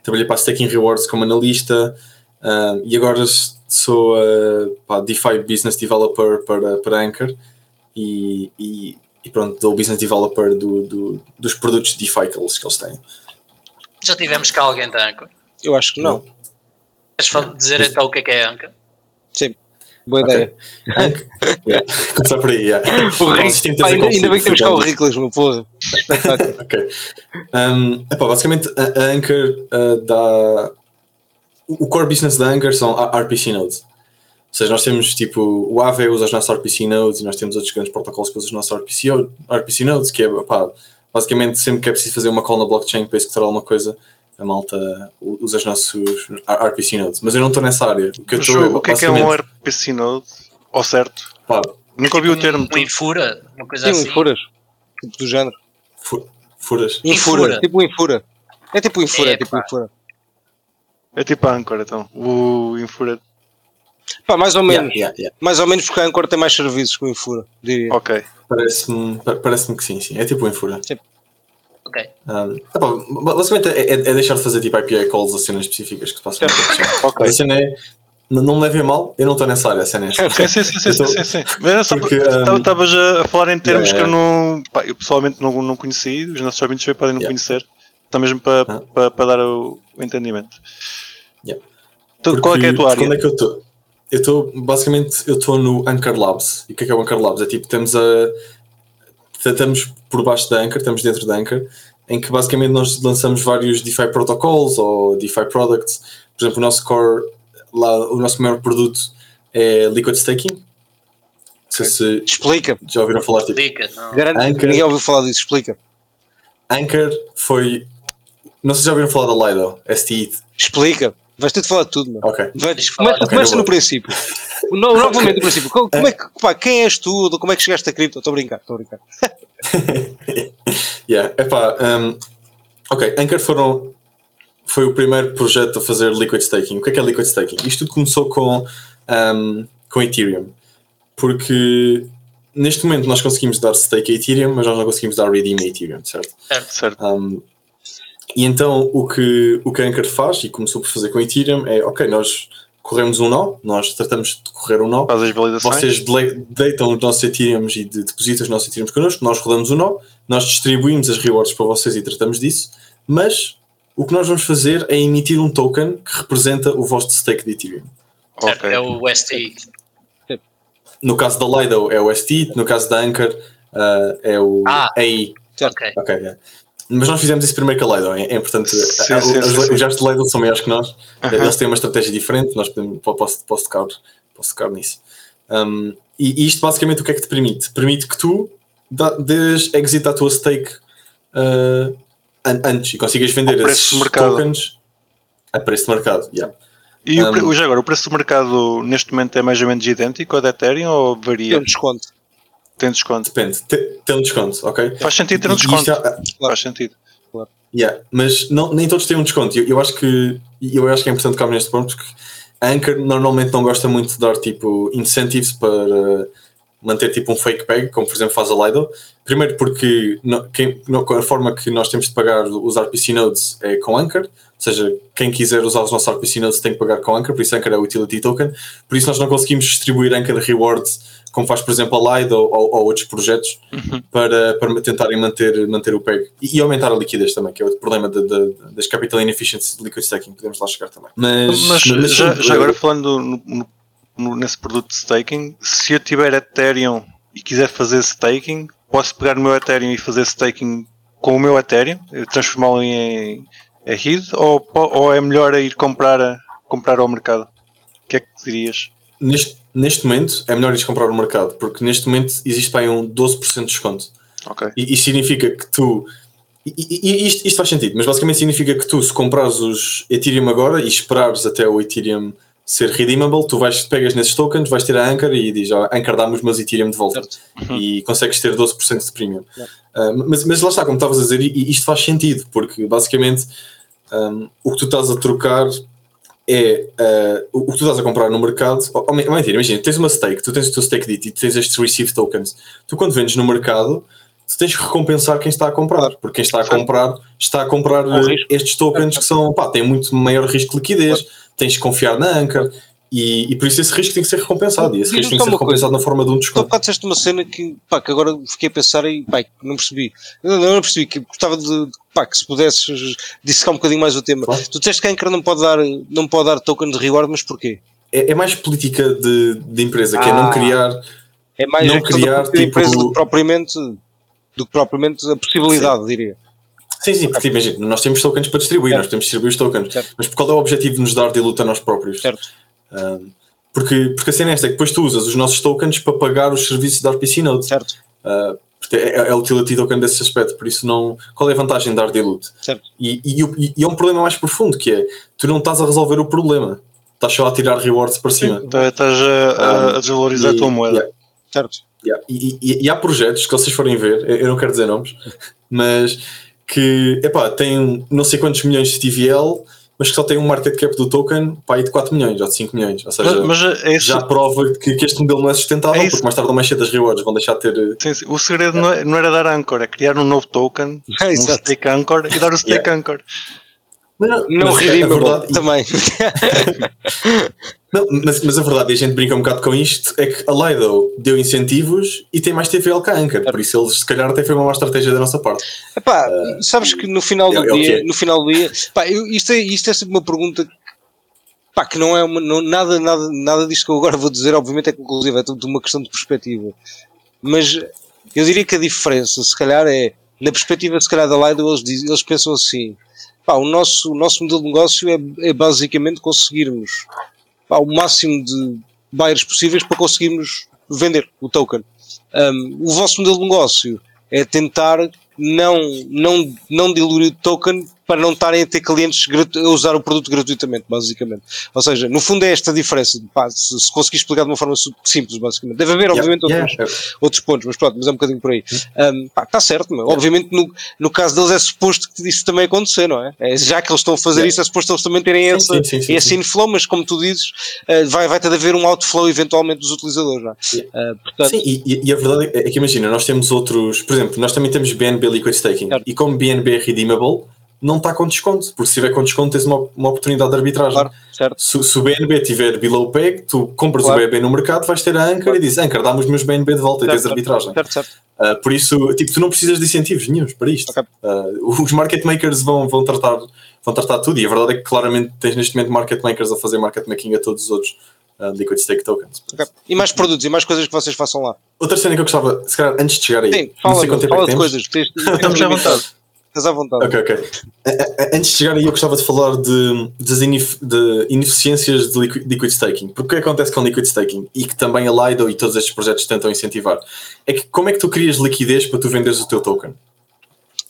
trabalhei para a Staking Rewards como analista um, e agora sou uh, pá, DeFi Business Developer para, para Anchor e, e, e pronto, dou Business Developer do, do- dos produtos DeFi que eles, que eles têm. Já tivemos cá alguém da Anchor. Eu acho que não. Queres fal- dizer então o que é que é Anchor? Sim. Boa Ok. ideia. Anchor, [laughs] yeah. Começar por aí, yeah. O Nós Rick, temos pá, a ainda, ainda bem que temos cá o. Riclas, meu porra. [laughs] Ok. Um, epá, basicamente, a, a Anchor uh, dá. O core business da Anchor são RPC nodes. Ou seja, nós temos tipo o Aave usa as nossas RPC nodes e nós temos outros grandes protocolos que usam as nossas RPC, RPC nodes, que é pá, basicamente sempre que é preciso fazer uma call na blockchain para executar alguma coisa, a malta usa os nossos RPC nodes. Mas eu não estou nessa área. O que eu Mas estou o que é que é um RPC Node? Ao certo? pá, Nunca ouvi o termo. Um infura, uma coisa Sim, assim. infuras. Tipo do género. fu- furas. Infura. Infura. Tipo um infura. É tipo um infura, é tipo um Epá. infura. É tipo a Anchor, então. O Infura. Pá, mais ou Yeah, menos. yeah, yeah. Mais ou menos porque a Anchor tem mais serviços que o infura, diria. Ok. Parece-me pa- parece que sim, sim. É tipo um infura. Ok. Um, epá, basicamente é, é- é deixar de fazer tipo IPA calls a cenas específicas que se passam. Ok. A cena é. Não, não me levem mal, eu não estou nessa área, a cena é esta. Sim, sim, sim, sim, sim, sim, sim. Mas era só Porque, porque um, estavas a, falar em termos yeah, que eu não. Pá, eu pessoalmente não, não conheci, os nossos ouvintes também podem não Yeah. conhecer. Está mesmo para Ah. para- para dar o, o entendimento. Yeah. Então, qual é que é a tua Porque área? Onde é que eu estou? Eu estou, basicamente, eu estou no Anchor Labs. E o que é que é o Anchor Labs? É tipo, temos a. Estamos por baixo da Anchor, estamos dentro da Anchor, em que basicamente nós lançamos vários DeFi protocols ou DeFi products. Por exemplo, o nosso core, lá, o nosso maior produto é Liquid Staking. Sei se Explica. já ouviram falar tipo. Não. Garanto que Anchor. ninguém ouviu falar disso. Explica. Anchor foi. Não sei se já ouviram falar da Lido, STI. Explica. Vais ter de falar de tudo, mano. Ok. Vai- Tens que falar. Começa, Ok, começa no princípio. No, novamente no princípio. Como, como é que, pá, quem és tu? Como é que chegaste a cripto? Estou a brincar, estou a brincar. [laughs] yeah, epá, um, ok, Anchor foram, foi o primeiro projeto a fazer liquid staking. O que é que é liquid staking? Isto tudo começou com, um, com Ethereum, porque neste momento nós conseguimos dar stake a Ethereum, mas nós não conseguimos dar redeem a Ethereum, certo? Certo. Um, e então o que, o que Anchor faz, e começou por fazer com Ethereum, é ok, nós corremos um nó, nós tratamos de correr um nó, Faz as validações. vocês deitam os nossos Ethereums e de- depositam os nossos Ethereums connosco, nós rodamos o nó, nós distribuímos as rewards para vocês e tratamos disso, mas o que nós vamos fazer é emitir um token que representa o vosso stake de Ethereum. Certo, Ok. É o STI. No caso da Lido é o ST, no caso da Anchor ah, é o Ah. AI. Ok. Ok, yeah. Mas nós fizemos isso primeiro que a Lido, é, é importante. Sim, Ah, sim, os, sim, os sim. gajos de Lido são maiores que nós, eles têm uma estratégia diferente, nós podemos, posso, posso, tocar, posso tocar nisso. Um, e, e isto basicamente o que é que te permite? Permite que tu dês exit à tua stake an- antes e consigas vender esses de mercado. tokens a preço de mercado. Yeah. E o, Um, já agora, o preço do mercado neste momento é mais ou menos idêntico ao da Ethereum ou Tem varia? um desconto. Tem desconto? Depende, te- tem um desconto, ok? Faz sentido ter um desconto. é- Faz sentido. Yeah, mas não, nem todos têm um desconto. Eu, eu acho que eu acho que é importante tocar neste ponto porque a Anchor normalmente não gosta muito de dar tipo incentives para manter tipo um fake peg, como por exemplo faz a Lido. Primeiro porque no- quem- no- a forma que nós temos de pagar os RPC nodes é com Anchor, ou seja, quem quiser usar os nossos RPC nodes tem que pagar com Anchor, por isso Anchor é o utility token, por isso nós não conseguimos distribuir Anchor rewards como faz por exemplo a Lido ou, ou outros projetos para, para tentarem manter, manter o PEG e, e aumentar a liquidez também, que é outro problema de- de- das capital inefficiencies de liquid staking, podemos lá chegar também. Mas, Mas, mas já, já agora falando no- no- nesse produto de staking, se eu tiver Ethereum e quiser fazer staking, posso pegar o meu Ethereum e fazer staking com o meu Ethereum, eh, transformá-lo em, em RID, ou, ou é melhor ir comprar, a- comprar ao mercado? O que é que dirias? neste, neste momento é melhor ires comprar no mercado, porque neste momento existe para aí um 12% de desconto. Ok. E isto significa que tu. E, e- isto, isto faz sentido, mas basicamente significa que tu, se comprares os Ethereum agora e esperares até o Ethereum ser redeemable, tu vais, pegas nesses tokens, vais ter a Anchor e diz: ah, Anchor, dá-me os meus Ethereum de volta. Certo. E consegues ter 12% de premium. Ah, mas, mas lá está, como estavas a dizer, isto faz sentido, porque basicamente um, o que tu estás a trocar é uh, o que tu estás a comprar no mercado. Oh, oh, mentira, imagina, tens uma stake, tu tens o teu stake DIT e tens estes receive tokens. Tu, quando vendes no mercado, tu tens que recompensar quem está a comprar, porque quem está a comprar está a comprar estes tokens que são, pá, têm muito maior risco de liquidez, tens que confiar na Anchor. E, e por isso esse risco tem que ser recompensado. E esse risco tem que ser uma coisa. recompensado na forma de um Tu desconto. bocado disseste uma cena que, pá, que agora fiquei a pensar e, pá, que não percebi. Não, não percebi, que gostava de, pá, que se pudesses dissecar um bocadinho mais o tema. Tu disseste que a Anchor não pode dar, não pode dar token de reward, mas porquê? É, é mais política de, de empresa, que é não Ah. criar É mais Não criar, própria empresa tipo- do que propriamente, do que propriamente a possibilidade, diria. Sim, sim, porque imagina, nós temos tokens para distribuir, Certo. nós temos de distribuir os tokens, Certo. mas qual é o objetivo de nos dar dilute a nós próprios? Certo. Um, porque, porque a cena é esta, é que depois tu usas os nossos tokens para pagar os serviços da RPC Node. Certo. Uh, é, é, é o utility token desse aspecto, por isso não. Qual é a vantagem de dar dilute? Certo. E, e, e é um problema mais profundo, que é tu não estás a resolver o problema, estás só a tirar rewards para cima. Então, Estás a, a- desvalorizar a tua E- moeda. yeah. Certo. Yeah. E, e- e há projetos que vocês forem ver, eu não quero dizer nomes, [laughs] mas que epá, têm não sei quantos milhões de TVL, mas que só têm um market cap do token pá, aí de 4 milhões ou de 5 milhões. Ou seja, Mas, mas é isso, já prova que, que este modelo não é sustentável, É isso. porque mais tarde ou mais cedo as rewards vão deixar de ter. eh, sim, sim. o segredo não, é- não era dar Anchor, é criar um novo token, [laughs] um Exato. stake Anchor e dar o stake Anchor. Não, Não a redeemable verdade- também. [laughs] Não, mas, mas a verdade, e a gente brinca um bocado com isto, é que a Lido deu incentivos e tem mais TVL que a Anchor, por isso eles se calhar até foi uma má estratégia da nossa parte. Epá, sabes que no final do é- é dia, quê? no final do dia, pá, eu- isto, é, isto é sempre uma pergunta pá, que não é uma, não- nada, nada, nada disto que eu agora vou dizer, obviamente é conclusivo, é tudo uma questão de perspectiva. Mas eu diria que a diferença, se calhar, é na perspectiva se calhar da Lido, eles, dizem- eles pensam assim, pá, o nosso, o nosso modelo de negócio é, é basicamente conseguirmos pá, o máximo de buyers possíveis para conseguirmos vender o token. Um, o vosso modelo de negócio é tentar não, não, não diluir o token para não estarem a ter clientes a usar o produto gratuitamente, basicamente. Ou seja, no fundo é esta a diferença. Pá, se, se conseguir explicar de uma forma simples, basicamente. Deve haver, obviamente, Yeah, outros, yeah. outros pontos, mas pronto, mas é um bocadinho por aí. Um, pá, está certo, mas obviamente no, no caso deles é suposto que isso também acontecer, não é? É, já que eles estão a fazer Yeah. isso, é suposto eles também terem Sim, essa, sim, sim, esse inflow, mas como tu dizes, uh, vai, vai ter de haver um outflow eventualmente dos utilizadores, não é? Uh, portanto, Sim, e, e- a verdade é que imagina, nós temos outros, por exemplo, nós também temos BNB Liquid Staking Certo. e como BNB é redeemable, não está com desconto, porque se tiver com desconto tens uma, uma oportunidade de arbitragem. claro, certo? Se, se o BNB tiver below peg, tu compras Claro. o BNB no mercado, vais ter a Anchor e dizes Anchor, dá-me os meus BNB de volta e tens Certo, arbitragem. Certo, certo. Uh, por isso, tipo, tu não precisas de incentivos nenhums para isto. Ok. Uh, os market makers vão, vão tratar vão tratar tudo. E a verdade é que claramente tens neste momento market makers a fazer market making a todos os outros uh, liquid stake tokens. Okay. E mais produtos e mais coisas que vocês façam lá. Outra cena que eu gostava, se calhar antes de chegar aí, Sim, não fala, sei quanto tempo é fala que de temos. coisas. Tens- [laughs] Estamos à vontade. Estás à vontade. Ok, ok. Antes de chegar aí, eu gostava de falar de, das inef- de ineficiências de liqui- liquid staking. Porque o que acontece com liquid staking e que também a Lido e todos estes projetos tentam incentivar é que como é que tu crias liquidez para tu venderes o teu token?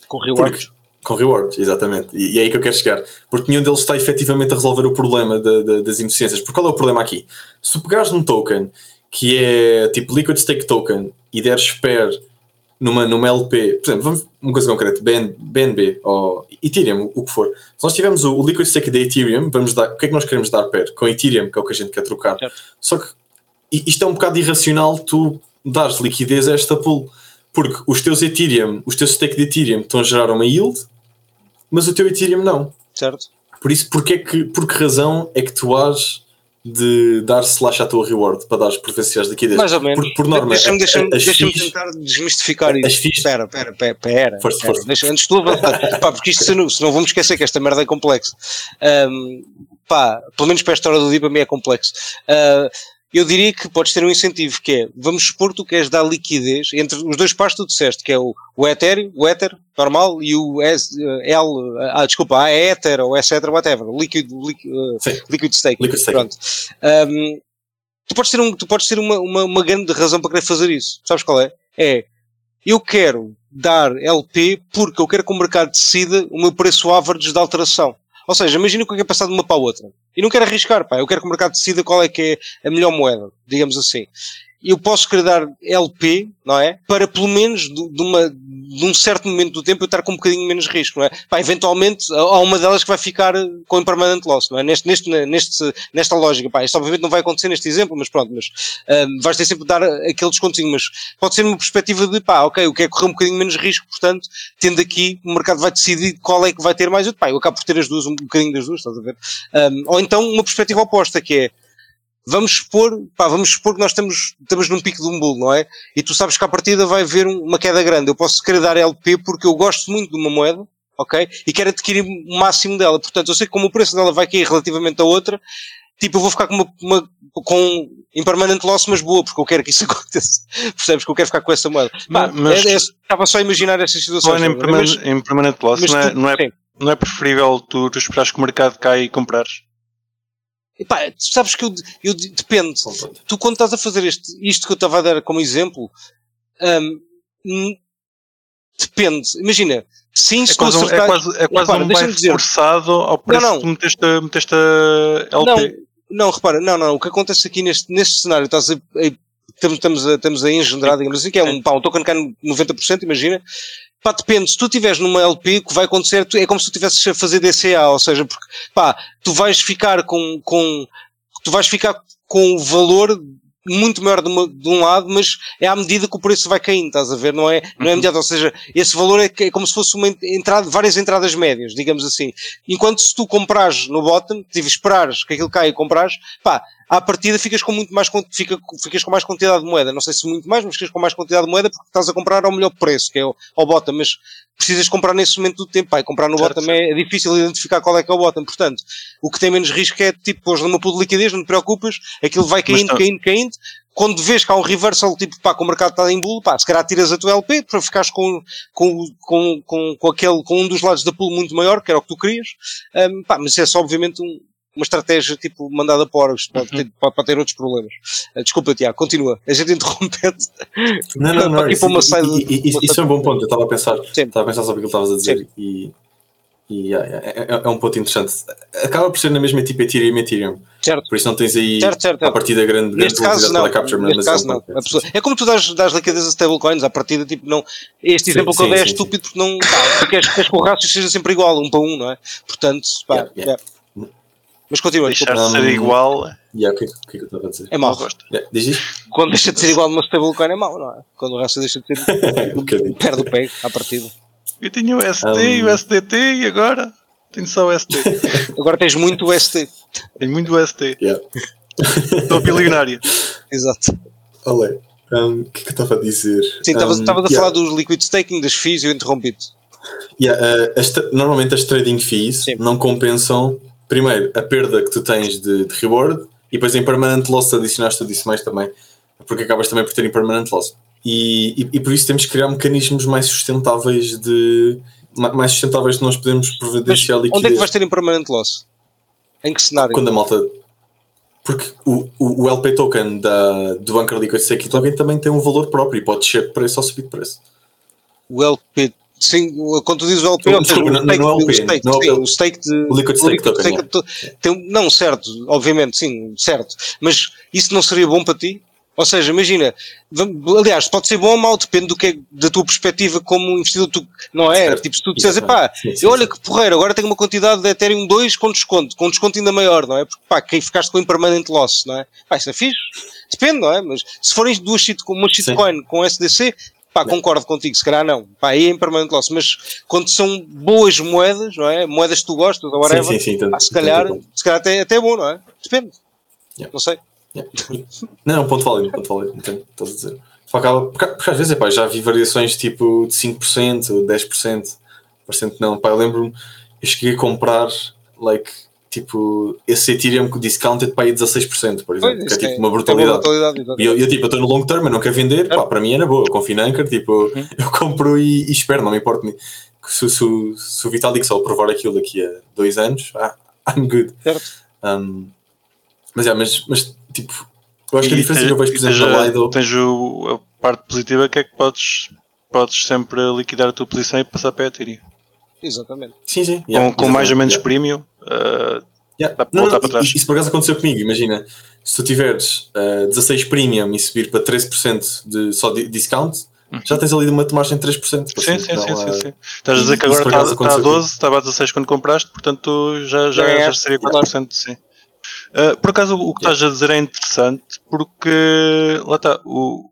Com rewards. Porque- com rewards, exatamente. E, e é aí que eu quero chegar. Porque nenhum deles está efetivamente a resolver o problema da- da- das ineficiências. Porque qual é o problema aqui? Se tu pegares num token que é tipo Liquid Stake Token e deres spare numa, numa LP, por exemplo, vamos uma coisa concreta, BN, BNB ou Ethereum, o que for. Se nós tivermos o, o Liquid Stake da Ethereum, vamos dar, o que é que nós queremos dar pair? Com Ethereum, que é o que a gente quer trocar. Certo. Só que isto é um bocado irracional tu dares liquidez a esta pool. Porque os teus Ethereum, os teus stake de Ethereum estão a gerar uma yield, mas o teu Ethereum não. Certo? Por isso, porque é que, por que razão é que tu has de dar slash à tua reward para dar preferenciais de liquidez? Mais ou menos. Por, por norma, Deixa-me deixa as deixa tentar desmistificar isso. as fees- Espera, espera, espera. espera, Força, espera. força. Deixa, antes de [laughs] pá, porque isto, senão, senão vamos esquecer que esta merda é complexa. Ahm, pá, pelo menos para a história do dia, para mim é complexo. Ah, eu diria que podes ter um incentivo que é, vamos supor que tu queres dar liquidez entre os dois pares que tu disseste, que é o, o Ethereum, o Ether normal e o S, eh, L, ah, desculpa, a Ether ou etc, whatever, liquid, liquid, eh, liquid staking. Liquid staking. Pronto. Um, tu podes ter, um, tu podes ter uma, uma, uma grande razão para querer fazer isso. Sabes qual é? É, eu quero dar LP porque eu quero que o mercado decida o meu preço average de alteração. Ou seja, imagina que eu quero passar de uma para a outra. E não quero arriscar, pá. Eu quero que o mercado decida qual é que é a melhor moeda, digamos assim. Eu posso querer dar LP, não é? Para pelo menos de, de uma, de um certo momento do tempo eu estar com um bocadinho menos risco, não é? Pá, eventualmente há uma delas que vai ficar com impermanent loss, não é? Neste, neste, neste, nesta lógica, pá. Isto obviamente não vai acontecer neste exemplo, mas pronto, mas um, vais ter sempre de dar aquele descontinho, mas pode ser uma perspectiva de pá, ok, eu quero correr um bocadinho menos risco, portanto, tendo aqui, o mercado vai decidir qual é que vai ter mais, eu, pá, eu acabo por ter as duas, um bocadinho das duas, estás a ver? Um, ou então uma perspectiva oposta, que é, vamos supor, pá, vamos supor que nós estamos, estamos num pico de um bull, não é? E tu sabes que à partida vai haver um- uma queda grande. Eu posso querer dar LP porque eu gosto muito de uma moeda, ok? E quero adquirir o máximo dela. Portanto, eu sei que como o preço dela vai cair relativamente a outra, tipo, eu vou ficar com uma, uma com impermanent loss, mas boa, porque eu quero que isso [laughs] aconteça. Percebes que eu quero ficar com essa moeda. Pá, Mas- é- é- estava só a imaginar essas situações. Falando em, ver? Mas- em permanent loss, não, é, tu- não, é, sim. não é preferível tu, tu esperares que o mercado caia e comprares? Epá, sabes que eu, eu depende. Tu quando estás a fazer este, isto que eu estava a dar como exemplo, hum, hum, depende. Imagina, sim, É se tu quase, um, é quase, é quase Repara, um dizer. forçado ao preço não. que tu meteste, a- meteste a LP. Não, não, repara, não, não, o que acontece aqui neste, neste cenário, estás a, a- estamos, estamos, a, estamos a engendrar, digamos assim, que é um, pá, um token cai 90%, imagina. Pá, depende, se tu estiveres numa LP, o que vai acontecer tu- é como se tu estivesses a fazer DCA, ou seja, porque, pá, tu vais ficar com, com, tu vais ficar com o valor muito maior de, uma- de um lado, mas é à medida que o preço vai caindo, estás a ver? Não é, não é imediato, ou seja, esse valor é, é como se fosse uma entrada, várias entradas médias, digamos assim. Enquanto se tu comprares no bottom, tive esperares que aquilo caia e comprares, pá, à partida ficas com muito mais, fica, ficas com mais quantidade de moeda. Não sei se muito mais, mas ficas com mais quantidade de moeda porque estás a comprar ao melhor preço, que é o, ao bottom, mas precisas comprar nesse momento do tempo, e comprar no Certo, bottom é, é difícil identificar qual é que é o bottom. Portanto, o que tem menos risco é, tipo, pôs numa pool de liquidez, não te preocupes, aquilo vai caindo, tá- caindo, caindo, quando vês que há um reversal, tipo, pá, que o mercado está em bull, pá, se calhar tiras a tua LP para ficares com, com, com, com, com aquele, com um dos lados da pool muito maior, que era o que tu querias, Hum, pá, mas isso é só, obviamente, um- uma estratégia, tipo, mandada por horas, pode, ter, pode, pode ter outros problemas. Ah, desculpa, Tiago, continua. A gente interrompe-te. Não, não, não. Aqui [laughs] Isso, para uma isso- é um bom ponto. Eu estava a pensar, Sim. estava a pensar sobre aquilo que estavas a dizer e, e yeah, yeah, é, é- é um ponto interessante. Acaba por ser na mesma tipo Ethereum e Ethereum. Certo. Por isso não tens aí Certo, certo, a certo. partir da grande, caso, velocidade não. capture, Neste mas caso, é não. é como tu dás, dás liquidez a stablecoins, à partida, tipo, não. Este Sim, exemplo que eu sim, dei é sim, estúpido porque não. Pá, tu queres, queres que o rácio seja sempre igual, um para um, não é? Portanto, pá. Yeah, yeah. yeah. Mas continua, Deixar desculpa. de ser igual, Yeah, o que, é que- o que é que eu estava a dizer? É mau. Yeah, diz isto? Quando deixa de ser igual numa stablecoin é mau, não é? Quando o rácio deixa de ser. [laughs] um perde o peg à partida. Eu tinha o e Um. o SDT e agora tenho só o ST. [laughs] Agora tens muito ST. tenho muito ST. Yeah. Estou bilionário. [laughs] Exato. Olha, um, o que é que eu estava a dizer? Sim, estavas Um, estavas a yeah. falar dos liquid staking, das FIIs e eu interrompi-te. Yeah, uh, as normalmente as trading fees Sim. não compensam, primeiro, a perda que tu tens de, de reward e depois em permanent loss adicionaste tudo isso mais também, porque acabas também por ter impermanent loss. E, e, e, por isso temos que criar mecanismos mais sustentáveis de mais sustentáveis de nós podemos providenciar liquidez. Onde é que vais ter impermanent loss? Em que cenário? Quando a malta porque o, o, o LP token da, do Anchor Liquid Staking Token também tem um valor próprio e pode descer de preço ou subir de preço. O LP, sim, quando tu dizes o LP, não, desculpa, não, não, é o LP, o stake, não, sim, o stake de. O Liquid. Stake, tem, não, certo, obviamente, sim, certo. Mas isso não seria bom para ti? Ou seja, imagina, aliás, pode ser bom ou mau, depende do que é, da tua perspectiva como investidor, tu, não é? Certo. Tipo, se tu disseres, pá, olha que porreiro, agora tenho uma quantidade de Ethereum 2 com desconto, com desconto ainda maior, não é? Porque, pá, quem ficaste com impermanent loss, não é? Pá, isso é fixe, depende, não é? Mas se forem duas uma shitcoin com SDC, pá, concordo contigo, se calhar não, pá, aí é impermanent loss, mas quando são boas moedas, não é? Moedas que tu gostas, ou whatever, sim, sim, sim, tanto, pá, se, calhar, se calhar até, até é bom, não é? Depende, yeah. não sei. Yeah. Não, ponto válido, ponto válido, entendo, estás a dizer. Acaba, porque, porque às vezes epá, já vi variações tipo de 5%, 10%, porcento não. Pá, eu lembro-me, eu cheguei a comprar like, tipo, esse Ethereum com discounted para aí 16%, por exemplo, pois, que é tipo uma brutalidade. e eu, eu, tipo, eu estou no long term, eu não quero vender, é. pá, para mim era boa, eu confio na Anchor, tipo, uhum. [laughs] eu compro e, e, espero, não me importa. Se, se, se o Vitalik só provar aquilo daqui a dois anos, ah, [laughs] I'm good. Um, mas, é, mas, mas tipo, eu acho que a diferença que eu vejo, por exemplo, na Lido. Tens o, a parte positiva que é que podes, podes sempre liquidar a tua posição e passar para a Ethereum. Exatamente. Sim, sim. Yeah, com, com mais ou menos yeah. premium. Uh, yeah. não, não, para trás. Isso por acaso aconteceu comigo. Imagina, se tu tiveres uh, 16 premium e subir para 13% de só de discount, uhum. já tens ali uma margem de 3%. Sim, sim, sim, sim, sim. Estás a dizer que agora está, está a 12, estava a 16 quando compraste, portanto já, já, é, já seria 4%, sim. Uh, por acaso o que estás a dizer é interessante porque lá está, o,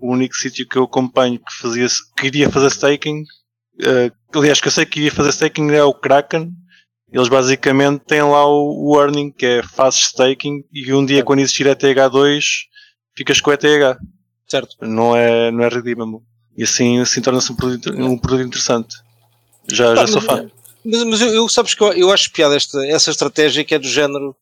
o único sítio que eu acompanho que fazia que iria fazer staking, uh, aliás que eu sei que iria fazer staking é o Kraken. Eles basicamente têm lá o, earning que é fazes staking e um dia quando existir ETH2 ficas com ETH. Certo. Não é, não é redeemable. E assim, assim torna-se um produto, um produto interessante. Já, já sou fã. Mas, mas eu, eu, sabes que eu, eu acho piada esta, essa estratégia que é do género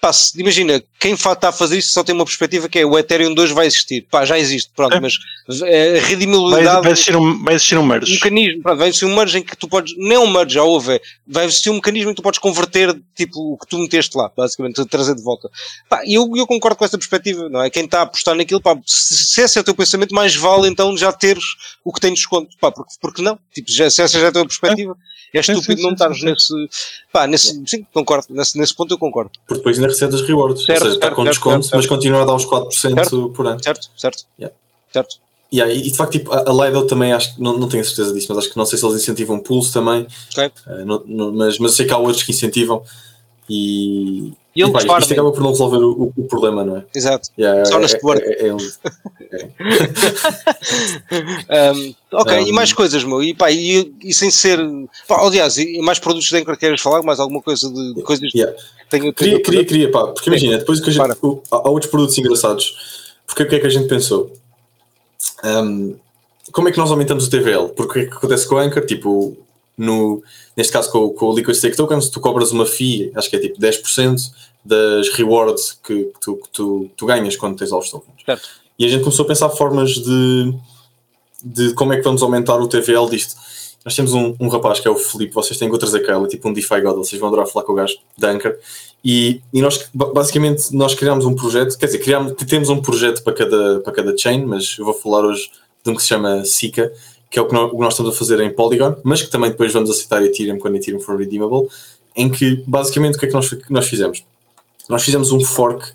Pá, imagina, quem está a fazer isso só tem uma perspectiva que é o Ethereum 2 vai existir. Pá, já existe, pronto, é. mas eh, a redimibilidade. Vai, vai, existir um, vai existir um merge. Um mecanismo, pronto, vai existir um merge em que tu podes. Nem um merge, já houve. Vai existir um mecanismo em que tu podes converter tipo o que tu meteste lá, basicamente, trazer de volta. Pá, e eu, eu concordo com essa perspectiva, não é? Quem está a apostar naquilo, pá, se, se esse é o teu pensamento, mais vale então já teres o que tem desconto. Pá, porque, porque não? Tipo, já, se essa já é a tua perspectiva. É é estúpido sim, sim, não estares nesse. Pá, nesse. Sim, concordo. Nesse, nesse ponto eu concordo. Porque depois ainda recebe os rewards. Certo, ou seja, está com certo, desconto, certo, mas continua a dar os 4% certo, por ano. Certo, certo. Yeah. Certo. Yeah, e de facto, tipo, a Lido também acho que não, não tenho certeza disso, mas acho que não sei se eles incentivam pools também. Okay. Uh, não, não, mas, mas sei que há outros que incentivam e, e, e pá, isto acaba por não resolver o, o problema, não é? Exato. Yeah, Só neste é, é, é, é um, [laughs] ok, um, e mais coisas, meu. E, pá, e, e sem ser. Pá, aliás, e mais produtos de Anchor queres falar? Mais alguma coisa de, coisas yeah. tenho, queria, queria, queria, pá, porque imagina, depois que a gente. O, há outros produtos engraçados. Porque o que é que a gente pensou? Um, como é que nós aumentamos o TVL? Porque o que é que acontece com o Anchor? Tipo, no, neste caso com, com o Liquid Stake Tokens, tu cobras uma fee, acho que é tipo 10% das rewards que, que, tu, que tu, tu, ganhas quando tens lá os tokens. Certo. E a gente começou a pensar formas de, de como é que vamos aumentar o TVL disto. Nós temos um, um rapaz que é o Felipe, vocês têm que outras aquela, tipo um DeFi God, vocês vão adorar falar com o gajo da Anchor. E, e nós, basicamente, nós criámos um projeto, quer dizer, criámos, temos um projeto para cada, para cada chain, mas eu vou falar hoje de um que se chama Sika, que é o que nós, estamos a fazer em Polygon, mas que também depois vamos aceitar Ethereum quando Ethereum for redeemable, em que basicamente o que é que nós, nós fizemos? Nós fizemos um fork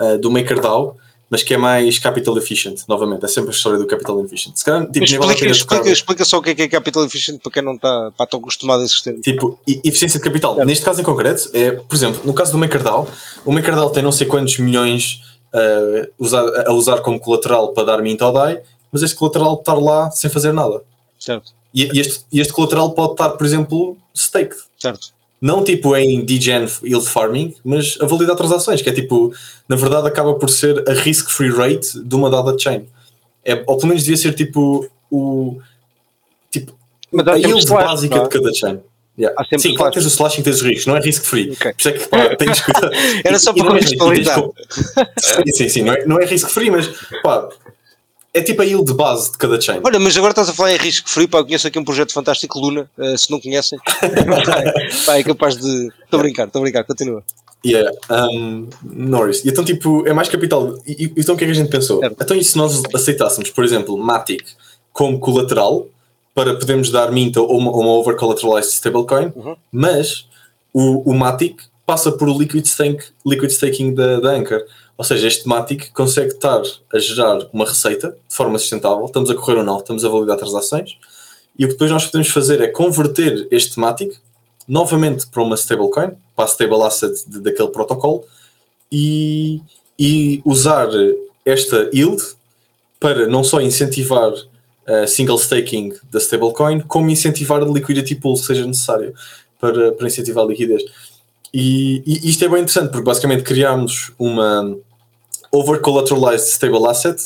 uh, do MakerDAO, mas que é mais capital efficient, novamente, é sempre a história do capital efficient. Se calhar, tipo, explica, explica, explica, só o que é, que é capital efficient para quem não está, tão acostumado a sistema. Tipo, eficiência de capital. Neste caso em concreto, é, por exemplo, no caso do MakerDAO, o MakerDAO tem não sei quantos milhões uh, a usar como colateral para dar mint ao DAI, mas este colateral estar lá sem fazer nada. Certo. E, este, este colateral pode estar, por exemplo, staked. Certo. Não tipo em degen yield farming, mas a validar transações, que é tipo, na verdade acaba por ser a risk-free rate de uma dada chain. É, ou pelo menos devia ser tipo o. Tipo, Mas a yield slash, básica é? de cada chain. Yeah. Sim, claro que tens o slashing, tens os riscos, não é risk free. Ok. Por isso é que pá, [laughs] tens que. Era só para é- contextualizar. que- Sim, sim, não é, não é risk free, mas pá, é tipo a yield base de cada chain. Olha, mas agora estás a falar em risco free, pá, eu conheço aqui um projeto fantástico, Luna, eh, se não conhecem, [laughs] pá, é capaz de. Estou a brincar, estou a brincar, continua. Yeah, um, Norris. Então, tipo, é mais capital. E, então, o que é que a gente pensou? Então, e se nós aceitássemos, por exemplo, Matic como colateral para podermos dar Mint ou uma, uma over-collateralized stablecoin, Uhum. mas o, o Matic passa por o liquid, stake, liquid staking da, da Anchor. Ou seja, este Matic consegue estar a gerar uma receita de forma sustentável, estamos a correr ou não, estamos a validar transações, e o que depois nós podemos fazer é converter este Matic novamente para uma stablecoin, para a stable asset de- daquele protocolo, e, e usar esta yield para não só incentivar a single staking da stablecoin, como incentivar a liquidity pool, se seja necessário, para, para incentivar a liquidez. E, e isto é bem interessante, porque basicamente criámos uma over-collateralized stable asset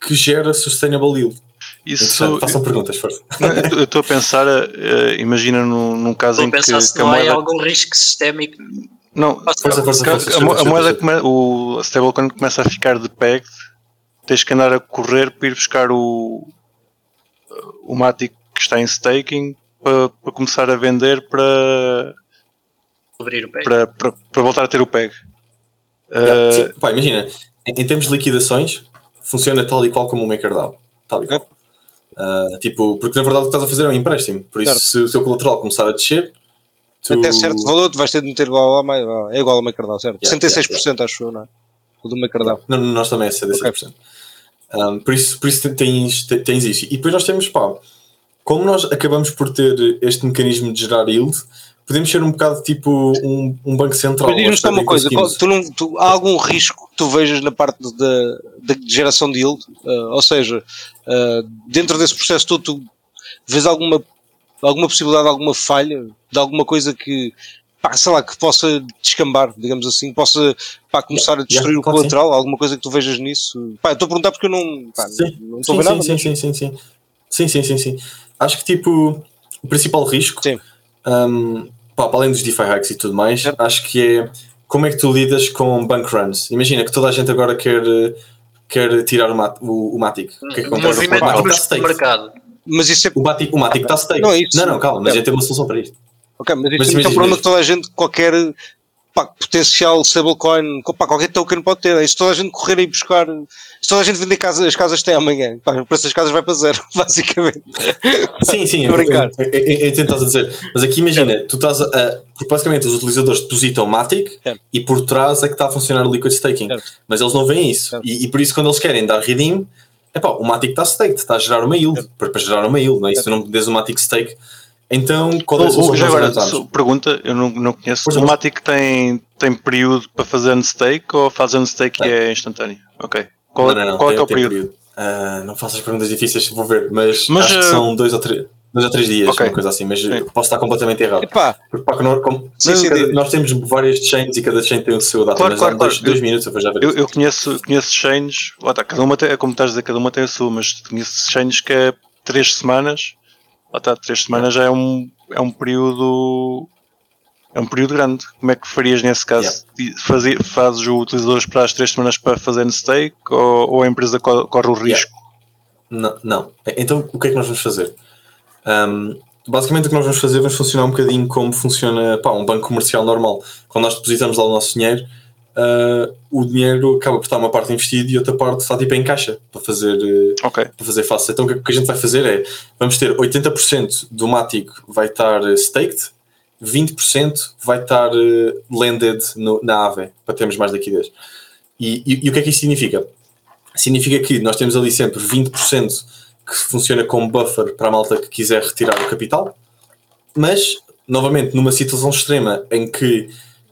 que gera sustainable yield. Isso. Façam perguntas, força. Eu estou a pensar, eh, imagina num, num caso Estou a em que, pensar se que a não há moeda. algum risco sistémico. Não, Força, força, força, a, a moeda, come- o stablecoin começa a ficar de pegged, tens que andar a correr para ir buscar o, o Matic que está em staking para, para começar a vender para, Abrir o pé. para, para, para voltar a ter o peg. Yeah, Eh, sim. Pá, imagina, em, em termos de liquidações, funciona tal e qual como o MakerDAO. Tal e qual. Ah, tipo, porque na verdade o que estás a fazer é um empréstimo. Por isso, Certo. se o teu colateral começar a descer, tu... Até certo valor, tu vais ter de meter igual é igual ao McCardell, certo? Yeah, 66% acho eu, não é? O do McCardell. Não, não, nós também é 77%. Um, por isso, por isso tens, te- tens isso. E depois nós temos, pá, como nós acabamos por ter este mecanismo de gerar yield, podemos ser um bocado tipo um, um banco central. Mas diz-nos uma coisa, qual- tu não, tu- há algum risco que tu vejas na parte da, geração de yield? Uh, ou seja, uh, dentro desse processo todo, tu vês alguma, alguma possibilidade de alguma falha, de alguma coisa que, pá, sei lá, que possa descambar, digamos assim, possa pá, começar a destruir Yeah, o colateral? Alguma coisa que tu vejas nisso? Pá, estou a perguntar porque eu não, pá, Sim. não estou a Sim, ver nada. sim, sim, sim, sim, sim. Sim, sim, sim, sim. Acho que tipo, o principal risco, Sim. um, pá, para além dos DeFi hacks e tudo mais, Certo. acho que é como é que tu lidas com bank runs. Imagina que toda a gente agora quer, quer tirar o, mat, o, o Matic. O que é que acontece? O Movimento Matic está mercado. Mas isso é O Matic, o Matic está stake. Não é isso. Não, não, calma, mas É. já tem uma solução para isto. Ok, mas isto Mas é um problema que toda a gente, qualquer pá, potencial stablecoin, pá, qualquer token pode ter. Se toda a gente correr e buscar, se toda a gente vender casa, as casas até amanhã, pá, o preço das casas vai para zero, [laughs] basicamente. Sim, sim, brincar. eu- eu- eu- entendo estás a dizer. Mas aqui imagina, tu estás a. Porque basicamente os utilizadores depositam Matic Certo. e por trás é que está a funcionar o liquid staking. Certo. Mas eles não veem isso. E, e por isso quando eles querem dar redeem, epá, o Matic está staked, está a gerar uma yield. Para, para gerar uma yield, não é? E se tu não des o Matic stake, então qual é a o- solução já nós agora, pergunta, eu não, não conheço. Pois o não. Matic tem, tem período para fazer unstake ou faz unstake e Tem. é instantâneo? Ok. Qual, Não, não, não, qual é é o tem período? Ah, não faças perguntas difíceis, vou ver, mas, Mas, acho que ah, são dois ou três. Dois ou três dias, Ok. uma coisa assim, mas Sim. posso estar completamente errado. Epá, Porque, pá, não- como- Sim, não, sim, cada- nós temos várias chains e cada chain tem o seu data, Claro, mas claro, há dois, claro. dois Eu- minutos eu vou já ver. Eu, eu conheço, conheço chains, lá está, cada uma tem, é como estás a dizer, cada uma tem a sua, mas conheço chains que é 3 semanas, está, 3 semanas já é um, é um período é um período grande. Como é que farias nesse caso? Fazi- fazes o utilizador esperar as 3 semanas para fazer no stake ou, ou a empresa co- corre o risco? Não, não. Então o que é que nós vamos fazer? Ahm, basicamente o que nós vamos fazer, vamos funcionar um bocadinho como funciona pá, um banco comercial normal. Quando nós depositamos lá o nosso dinheiro, ah, o dinheiro acaba por estar uma parte investido e outra parte está tipo em caixa para fazer, eh, Ok, para fazer face. Então o que, o que a gente vai fazer é, vamos ter 80% do Matic vai estar eh, staked, 20% vai estar eh, landed no- na AVE, para termos mais liquidez. E, e- e o que é que isto significa? Significa que nós temos ali sempre 20% que funciona como buffer para a malta que quiser retirar o capital, mas, novamente, numa situação extrema em que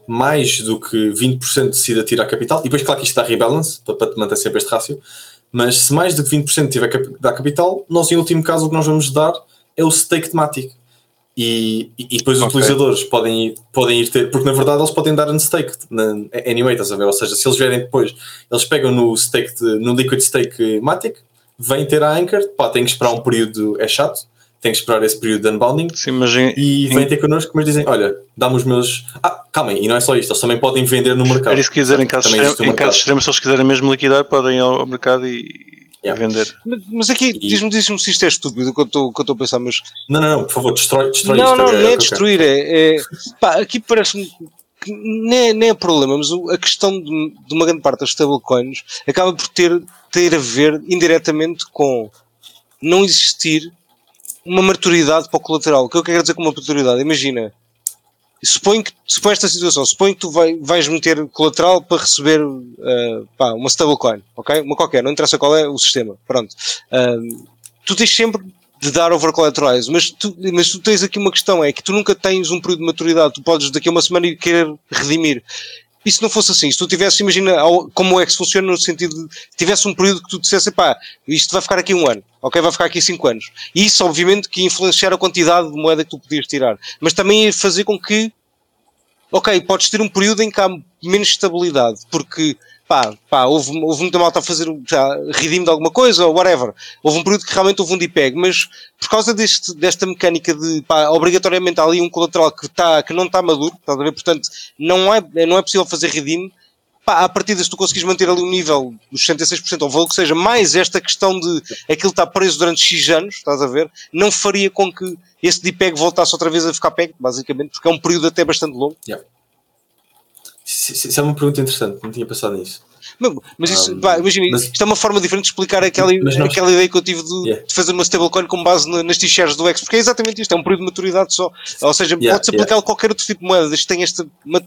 mais do que 20% decida tirar capital, e depois, claro que isto dá rebalance, para, para manter sempre este rácio, mas se mais do que 20% tiver cap dar capital, nós, em último caso, o que nós vamos dar é o stake temático. E, e, depois os Ok. utilizadores podem ir, podem ir ter, porque na verdade eles podem dar unstaked na, anyway, estás a ver? Ou seja, se eles vierem depois, eles pegam no stake, de- no liquid stake Matic, vêm ter a Anchor, pá, têm que esperar um período, é chato, tem que esperar esse período de unbounding. Sim, mas em, e vêm ter connosco, mas dizem: Olha, dá-me os meus. Ah, calmem, e não é só isto, eles também podem vender no mercado. Era isso que quiser, em casos extremos, em casos extremos, se eles quiserem mesmo liquidar, podem ir ao mercado e, yeah. e vender. Mas, mas aqui, e... diz-me diz se isto é estúpido, que eu estou a pensar, mas. Não, não, não, por favor, destrói, destrói não, isto. Não, não, não é, é destruir, é. é pá, aqui parece-me nem, é, nem é problema, mas a questão de, de, uma grande parte das stablecoins acaba por ter, ter a ver indiretamente com não existir uma maturidade para o colateral. O que eu quero dizer com uma maturidade? Imagina, suponho que, suponho esta situação, suponho que tu vai, vais meter colateral para receber uh, pá, uma stablecoin, ok? Uma qualquer, não interessa qual é o sistema, pronto. Uh, tu tens sempre de dar over collateralize, mas tu, mas tu tens aqui uma questão, é que tu nunca tens um período de maturidade, tu podes daqui a uma semana querer redimir. E se não fosse assim, se tu tivesse, imagina como é que funciona no sentido de tivesse um período que tu dissesse, pá, isto vai ficar aqui um ano, ok? Vai ficar aqui cinco anos. Isso, obviamente, que ia influenciar a quantidade de moeda que tu podias tirar. Mas também fazer com que, ok, podes ter um período em que há menos estabilidade, porque pá, pá, houve, houve muita malta a fazer já, redeem de alguma coisa ou whatever. Houve um período que realmente houve um DPEG, mas por causa deste, desta mecânica de, pá, obrigatoriamente há ali um colateral que, tá, que não está maduro, a ver? Portanto, não é, não é possível fazer redeem. Pá, a partir se tu conseguires manter ali um nível dos 66% ou valor que seja, mais esta questão de aquilo está preso durante X anos, estás a ver, não faria com que esse DPEG voltasse outra vez a ficar PEG, basicamente, porque é um período até bastante longo. Yeah. Isso é uma pergunta interessante, não tinha pensado nisso. Mas isso, um, pá, imagina, isto é uma forma diferente de explicar aquela, nós, aquela ideia que eu tive de, yeah. de fazer uma stablecoin com base na, nas t-shirts do X, porque é exatamente isto, é um período de maturidade só. Ou seja, yeah, pode-se aplicar yeah. a qualquer outro tipo de moeda, desde que tenha esta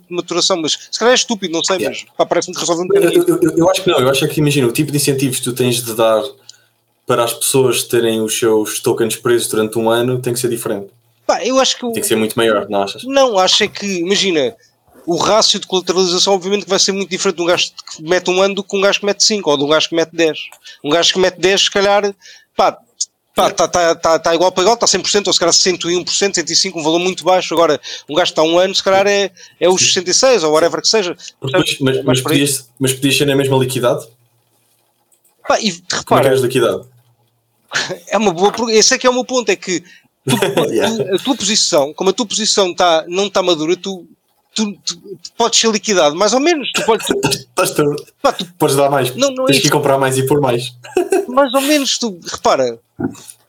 maturação, mas se calhar é estúpido, não sei, mas parece-me que resolve um eu, eu, eu, eu acho que não, eu acho que imagina, o tipo de incentivos que tu tens de dar para as pessoas terem os seus tokens presos durante um ano tem que ser diferente. Pá, eu acho que. Tem que ser muito maior, não achas? Não, acho é que, imagina, o rácio de colateralização, obviamente, que vai ser muito diferente de um gajo que mete um ano do que um gajo que mete 5 ou de um gajo que mete 10. Um gajo que mete 10, se calhar, pá, pá, está tá, tá, tá igual para igual, está 100%, ou se calhar 101%, 105%, um valor muito baixo. Agora, um gajo que está um ano, se calhar é, é os 66 ou whatever que seja. Mas, mas, mas, podias, mas podias ser na mesma liquidade? Pá, e repara. Como é que és liquidado? [laughs] É uma boa pergunta. Esse é que é o meu ponto, é que tu, [laughs] tu, a tua posição, como a tua posição tá, não está madura, tu tu, tu, podes ser liquidado, mais ou menos. Tu podes, [laughs] tu, Estás tu, pá, tu, podes dar mais. Não, não é Tens é que comprar mais e pôr mais. [laughs] Mais ou menos, tu repara,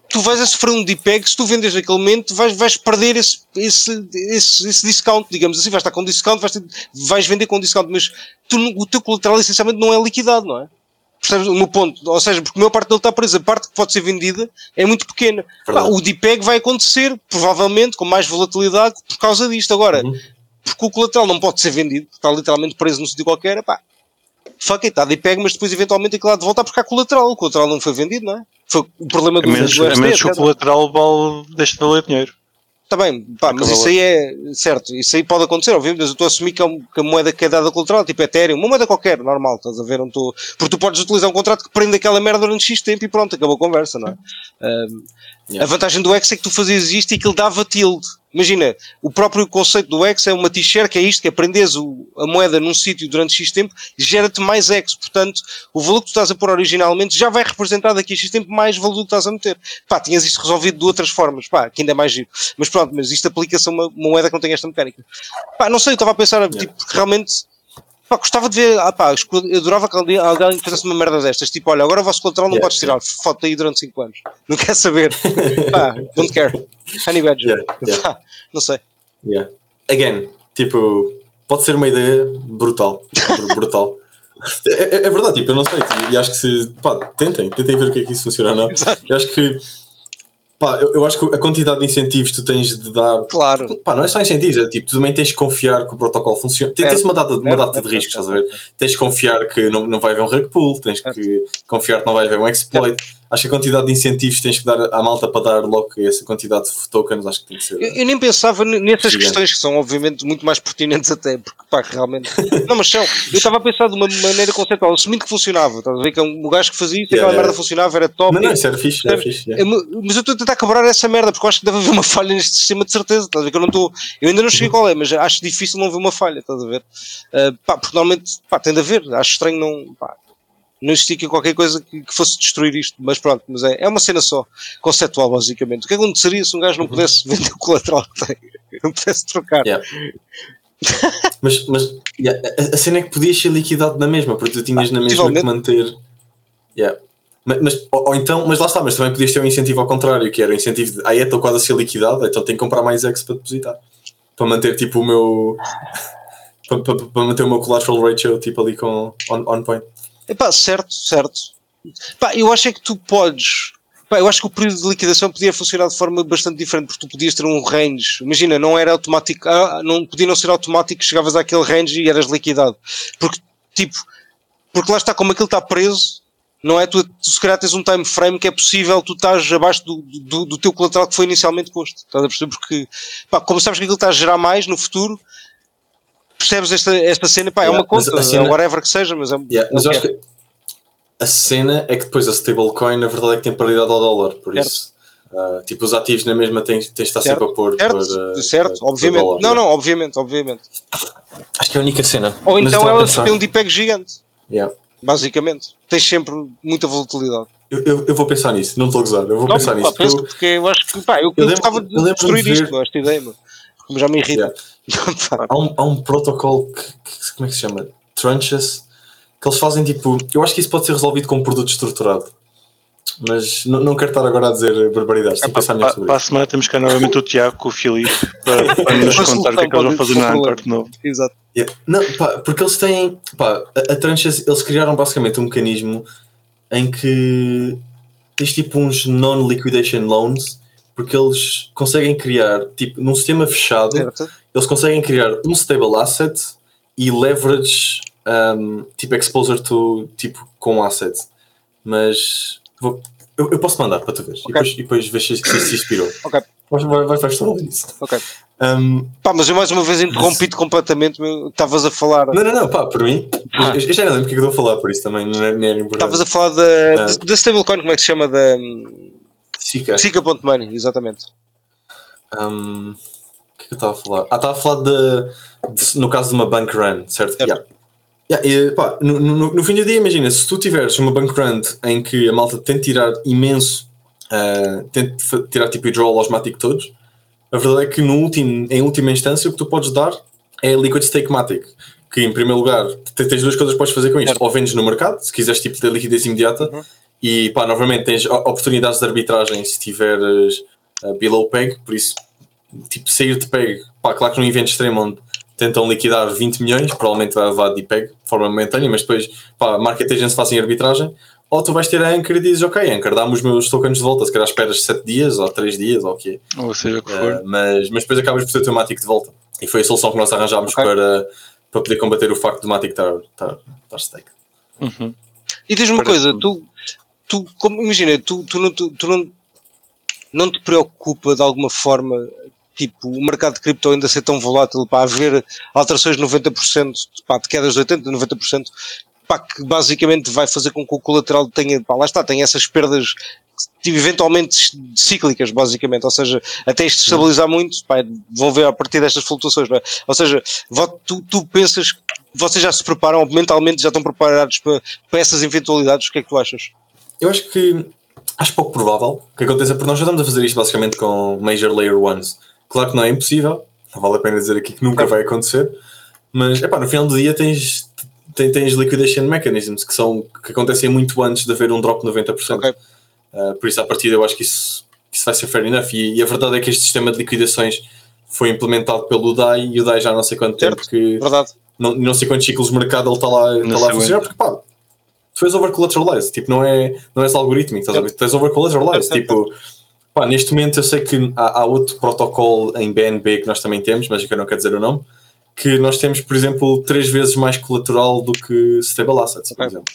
tu vais a sofrer um DPEG, se tu vendes naquele momento, vais, vais perder esse, esse, esse, esse discount, digamos assim, vais estar com discount, vais, ter, vais vender com discount, mas tu, o teu colateral essencialmente não é liquidado, não é? Percebes o meu ponto? Ou seja, porque a maior parte dele está presa, a parte que pode ser vendida é muito pequena. Pá, o DPEG vai acontecer, provavelmente, com mais volatilidade por causa disto. Agora, uhum porque o colateral não pode ser vendido, está literalmente preso num sítio qualquer, pá, fuck it, está de pega, mas depois eventualmente aquilo lá de voltar porque há colateral, o colateral não foi vendido, não é? Foi o problema do, a menos, do A menos que o colateral vale, deixe de valer dinheiro. Está bem, pá, mas isso aí é certo, isso aí pode acontecer, obviamente, mas eu estou a assumir que, é que a moeda que é dada colateral, tipo Ethereum, uma moeda qualquer, normal, estás a ver? Não estou... Porque tu podes utilizar um contrato que prende aquela merda durante X tempo e pronto, acabou a conversa, não é? Um, yeah. A vantagem do X é que tu fazias isto e aquilo dava tilde. Imagina, o próprio conceito do X é uma t-shirt, que é isto, que é prendes a moeda num sítio durante X tempo, gera-te mais X. Portanto, o valor que tu estás a pôr originalmente já vai representar daqui a X tempo mais valor que estás a meter. Pá, tinhas isto resolvido de outras formas, pá, que ainda é mais giro. Mas pronto, mas isto aplica-se a uma, uma, moeda que não tem esta mecânica. Pá, não sei, eu estava a pensar, yeah. tipo, realmente Pá, gostava de ver, ah, pá, eu adorava que alguém, alguém fizesse uma merda destas. Tipo, olha, agora o vosso controle não yeah, podes tirar foto aí durante 5 anos. [laughs] Não quer saber. pá, don't care. Honey Badger. Yeah, yeah. Pá, não sei. Yeah. Again, tipo, pode ser uma ideia brutal. brutal. [laughs] É, é, é, verdade, tipo, eu não sei. E acho que se. Pá, tentem, tentem ver o que é que isso funciona não. Eu acho que Pá, eu, eu, acho que a quantidade de incentivos que tu tens de dar. Claro. Pá, não é só incentivos, é tipo, tu também tens de confiar que o protocolo funciona. Tens, tens uma data, uma data de riscos, estás a ver? Tens de confiar que não, não vai haver um rug pull, tens que confiar que não vai haver um exploit acho que a quantidade de incentivos que tens que dar à malta para dar logo essa quantidade de tokens, acho que tem que ser. Eu, eu nem pensava nessas questões que são, obviamente, muito mais pertinentes, até porque, pá, realmente. não, mas são. Eu estava a pensar de uma maneira conceptual, assumindo que funcionava. Estás a ver que o é gajo que fazia isso, yeah, aquela yeah. merda funcionava, era top. Não, não, isso era fixe, era fixe. Yeah. Mas eu estou a tentar quebrar essa merda, porque eu acho que deve haver uma falha neste sistema de certeza. Estás a ver que eu não estou. Eu ainda não cheguei qual é, mas acho difícil não ver uma falha, estás a ver? Uh, pá, porque normalmente, pá, tem de haver. Acho estranho não. Pá, não existia qualquer coisa que, que, fosse destruir isto, mas pronto, mas é, é uma cena só, conceptual basicamente. O que que aconteceria se um gajo não uhum. pudesse vender o colateral [laughs] que tem, não pudesse trocar? Yeah. [laughs] mas mas yeah, a, a, cena é que podias ser liquidado na mesma, porque tu tinhas ah, na mesma que manter. Yeah. Mas, mas ou, ou, então, mas lá está, mas também podias ter um incentivo ao contrário, que era o incentivo de ah, é, estou quase a ser liquidado, então tenho que comprar mais X para depositar. Para manter tipo o meu. [laughs] para, para, para manter o meu collateral ratio tipo ali com on, on point. Epá, certo, certo. Epá, eu acho é que tu podes. Epá, eu acho que o período de liquidação podia funcionar de forma bastante diferente, porque tu podias ter um range. Imagina, não era automático, ah, não podia não ser automático, chegavas àquele range e eras liquidado. Porque, tipo, porque lá está, como aquilo está preso, não é? Tu, tu se calhar tens um time frame que é possível tu estás abaixo do, do, do teu colateral que foi inicialmente posto. Estás a perceber? Porque, pá, como sabes que aquilo está a gerar mais no futuro, percebes esta, esta cena, pá, é yeah, é uma conta, cena, é whatever que seja, mas é yeah, Mas eu acho que a cena é que depois a stablecoin, na verdade, é que tem paridade ao dólar, por certo. isso. Uh, tipo, os ativos na mesma têm, têm de estar certo, sempre a pôr. Certo, para, certo para, obviamente. Para dólar, não, não, obviamente, obviamente. Acho que é a única cena. Ou então ela tem um DPEG gigante. Yeah. Basicamente. Tens sempre muita volatilidade. Eu, eu, eu, vou pensar nisso, não estou a gozar, eu vou não, pensar pá, nisso. Penso, porque eu acho que pá, eu, eu gostava de destruir de isto, esta ideia, mano. Como já me irrita. Yeah. [laughs] há, um, há um protocolo que, que, como é que se chama? Tranches, que eles fazem tipo. Eu acho que isso pode ser resolvido com um produto estruturado. Mas não, não quero estar agora a dizer barbaridades. É, pensar melhor sobre Para a semana temos cá novamente o Tiago com o Filipe para, para nos contar o que é que eles vão fazer na Anchor de novo. Exato. Yeah. Não, pá, porque eles têm. Pá, a, a Tranches, eles criaram basicamente um mecanismo em que tens tipo uns non-liquidation loans, porque eles conseguem criar, tipo, num sistema fechado, certo. eles conseguem criar um stable asset e leverage, um, tipo, exposure to, tipo, com asset. Mas vou, eu, eu, posso mandar para tu ver okay. e depois, e depois ver se, se, inspirou. Ok. Vai, vai, vai fazer isso. Ok. Um, pá, mas eu mais uma vez interrompi-te completamente. Estavas a falar. Não, não, não, pá, por mim. Ah. Eu, já não lembro o que é que eu estou a falar, por isso também não é, não é importante. Estavas a falar da, ah. da stablecoin, como é que se chama? Da. Sica. Sica.money, exatamente. Um, o que é que eu estava a falar? Ah, estava a falar de, de, no caso de uma bank run, certo? certo. Yeah. Yeah, e, pá, no, no, no, fim do dia, imagina, se tu tiveres uma bank run em que a malta de tirar imenso, uh, tem de tirar tipo withdrawal automático todos, a verdade é que no último, em última instância o que tu podes dar é Liquid Stake Matic, que em primeiro lugar tens duas coisas que podes fazer com isto. Ou vendes no mercado, se quiseres tipo ter liquidez imediata, uhum. E pá, novamente tens oportunidades de arbitragem se tiveres uh, below peg, por isso, tipo, sair de peg, pá, claro que num evento extremo onde tentam liquidar 20 milhões, provavelmente vai levar de peg de forma momentânea, mas depois, pá, market agents fazem arbitragem, ou tu vais ter a Anchor e dizes, ok, Anchor, dá-me os meus tokens de volta, se calhar esperas 7 dias ou 3 dias ou o quê. Ou seja, o que for. Uh, mas, mas depois acabas por ter o teu Matic de volta. E foi a solução que nós arranjámos okay. para, para poder combater o facto do Matic estar, estar, estar stake. Uhum. E diz-me uma coisa, tu, tu como, imagina, tu, tu, não, tu, tu não, não te preocupa de alguma forma tipo, o mercado de cripto ainda ser tão volátil para haver alterações de 90%, pá, de quedas de 80%, 90%, pá, que basicamente vai fazer com que o colateral tenha, pá, lá está, tem essas perdas eventualmente cíclicas, basicamente, ou seja, até isto estabilizar muito, pá, vão ver a partir destas flutuações, é? ou seja, tu, tu pensas que vocês já se preparam, mentalmente já estão preparados para, para essas eventualidades, o que é que tu achas? Eu acho que acho pouco provável que aconteça, porque nós já estamos a fazer isto basicamente com Major Layer Ones. Claro que não é impossível, não vale a pena dizer aqui que nunca vai acontecer, mas epá, no final do dia tens tem, tens liquidation mechanisms que, são, que acontecem muito antes de haver um drop de 90%. Okay. Uh, por isso, à partida, eu acho que isso, isso vai ser fair enough. E, e, a verdade é que este sistema de liquidações foi implementado pelo DAI e o DAI já não sei quanto certo. tempo que verdade. Não, não sei quantos ciclos de mercado ele está lá, está lá a funcionar, porque pá, tu és over collateralized, tipo, não é, não és algorítmico, estás a ver? Tu és over collateralized, tipo, pá, neste momento eu sei que há, há outro protocolo em BNB que nós também temos, mas que eu não quero dizer o nome que nós temos, por exemplo, três vezes mais colateral do que stable assets, por exemplo.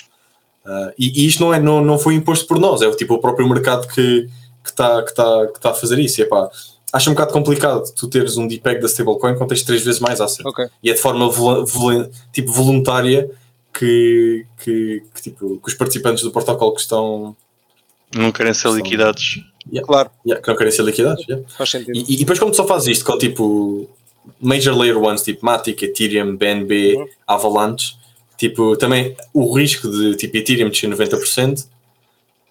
Uh, e, e, isto não, é, não, não foi imposto por nós, é o, tipo, o próprio mercado que está que tá, que tá a fazer isso. E, epá, acho um bocado complicado tu teres um DPEG da stablecoin quando tens três vezes mais assets. Okay. E é de forma vol, vol, tipo, voluntária que, que, que, tipo, que os participantes do protocolo que estão. Não querem ser liquidados. Yeah, claro. Yeah, que não querem ser liquidados. Yeah. Faz sentido. E, e depois, como tu só fazes isto com tipo major layer ones tipo Matic, Ethereum, BNB, uhum. Avalanche, Tipo, também o risco de tipo Ethereum descer 90%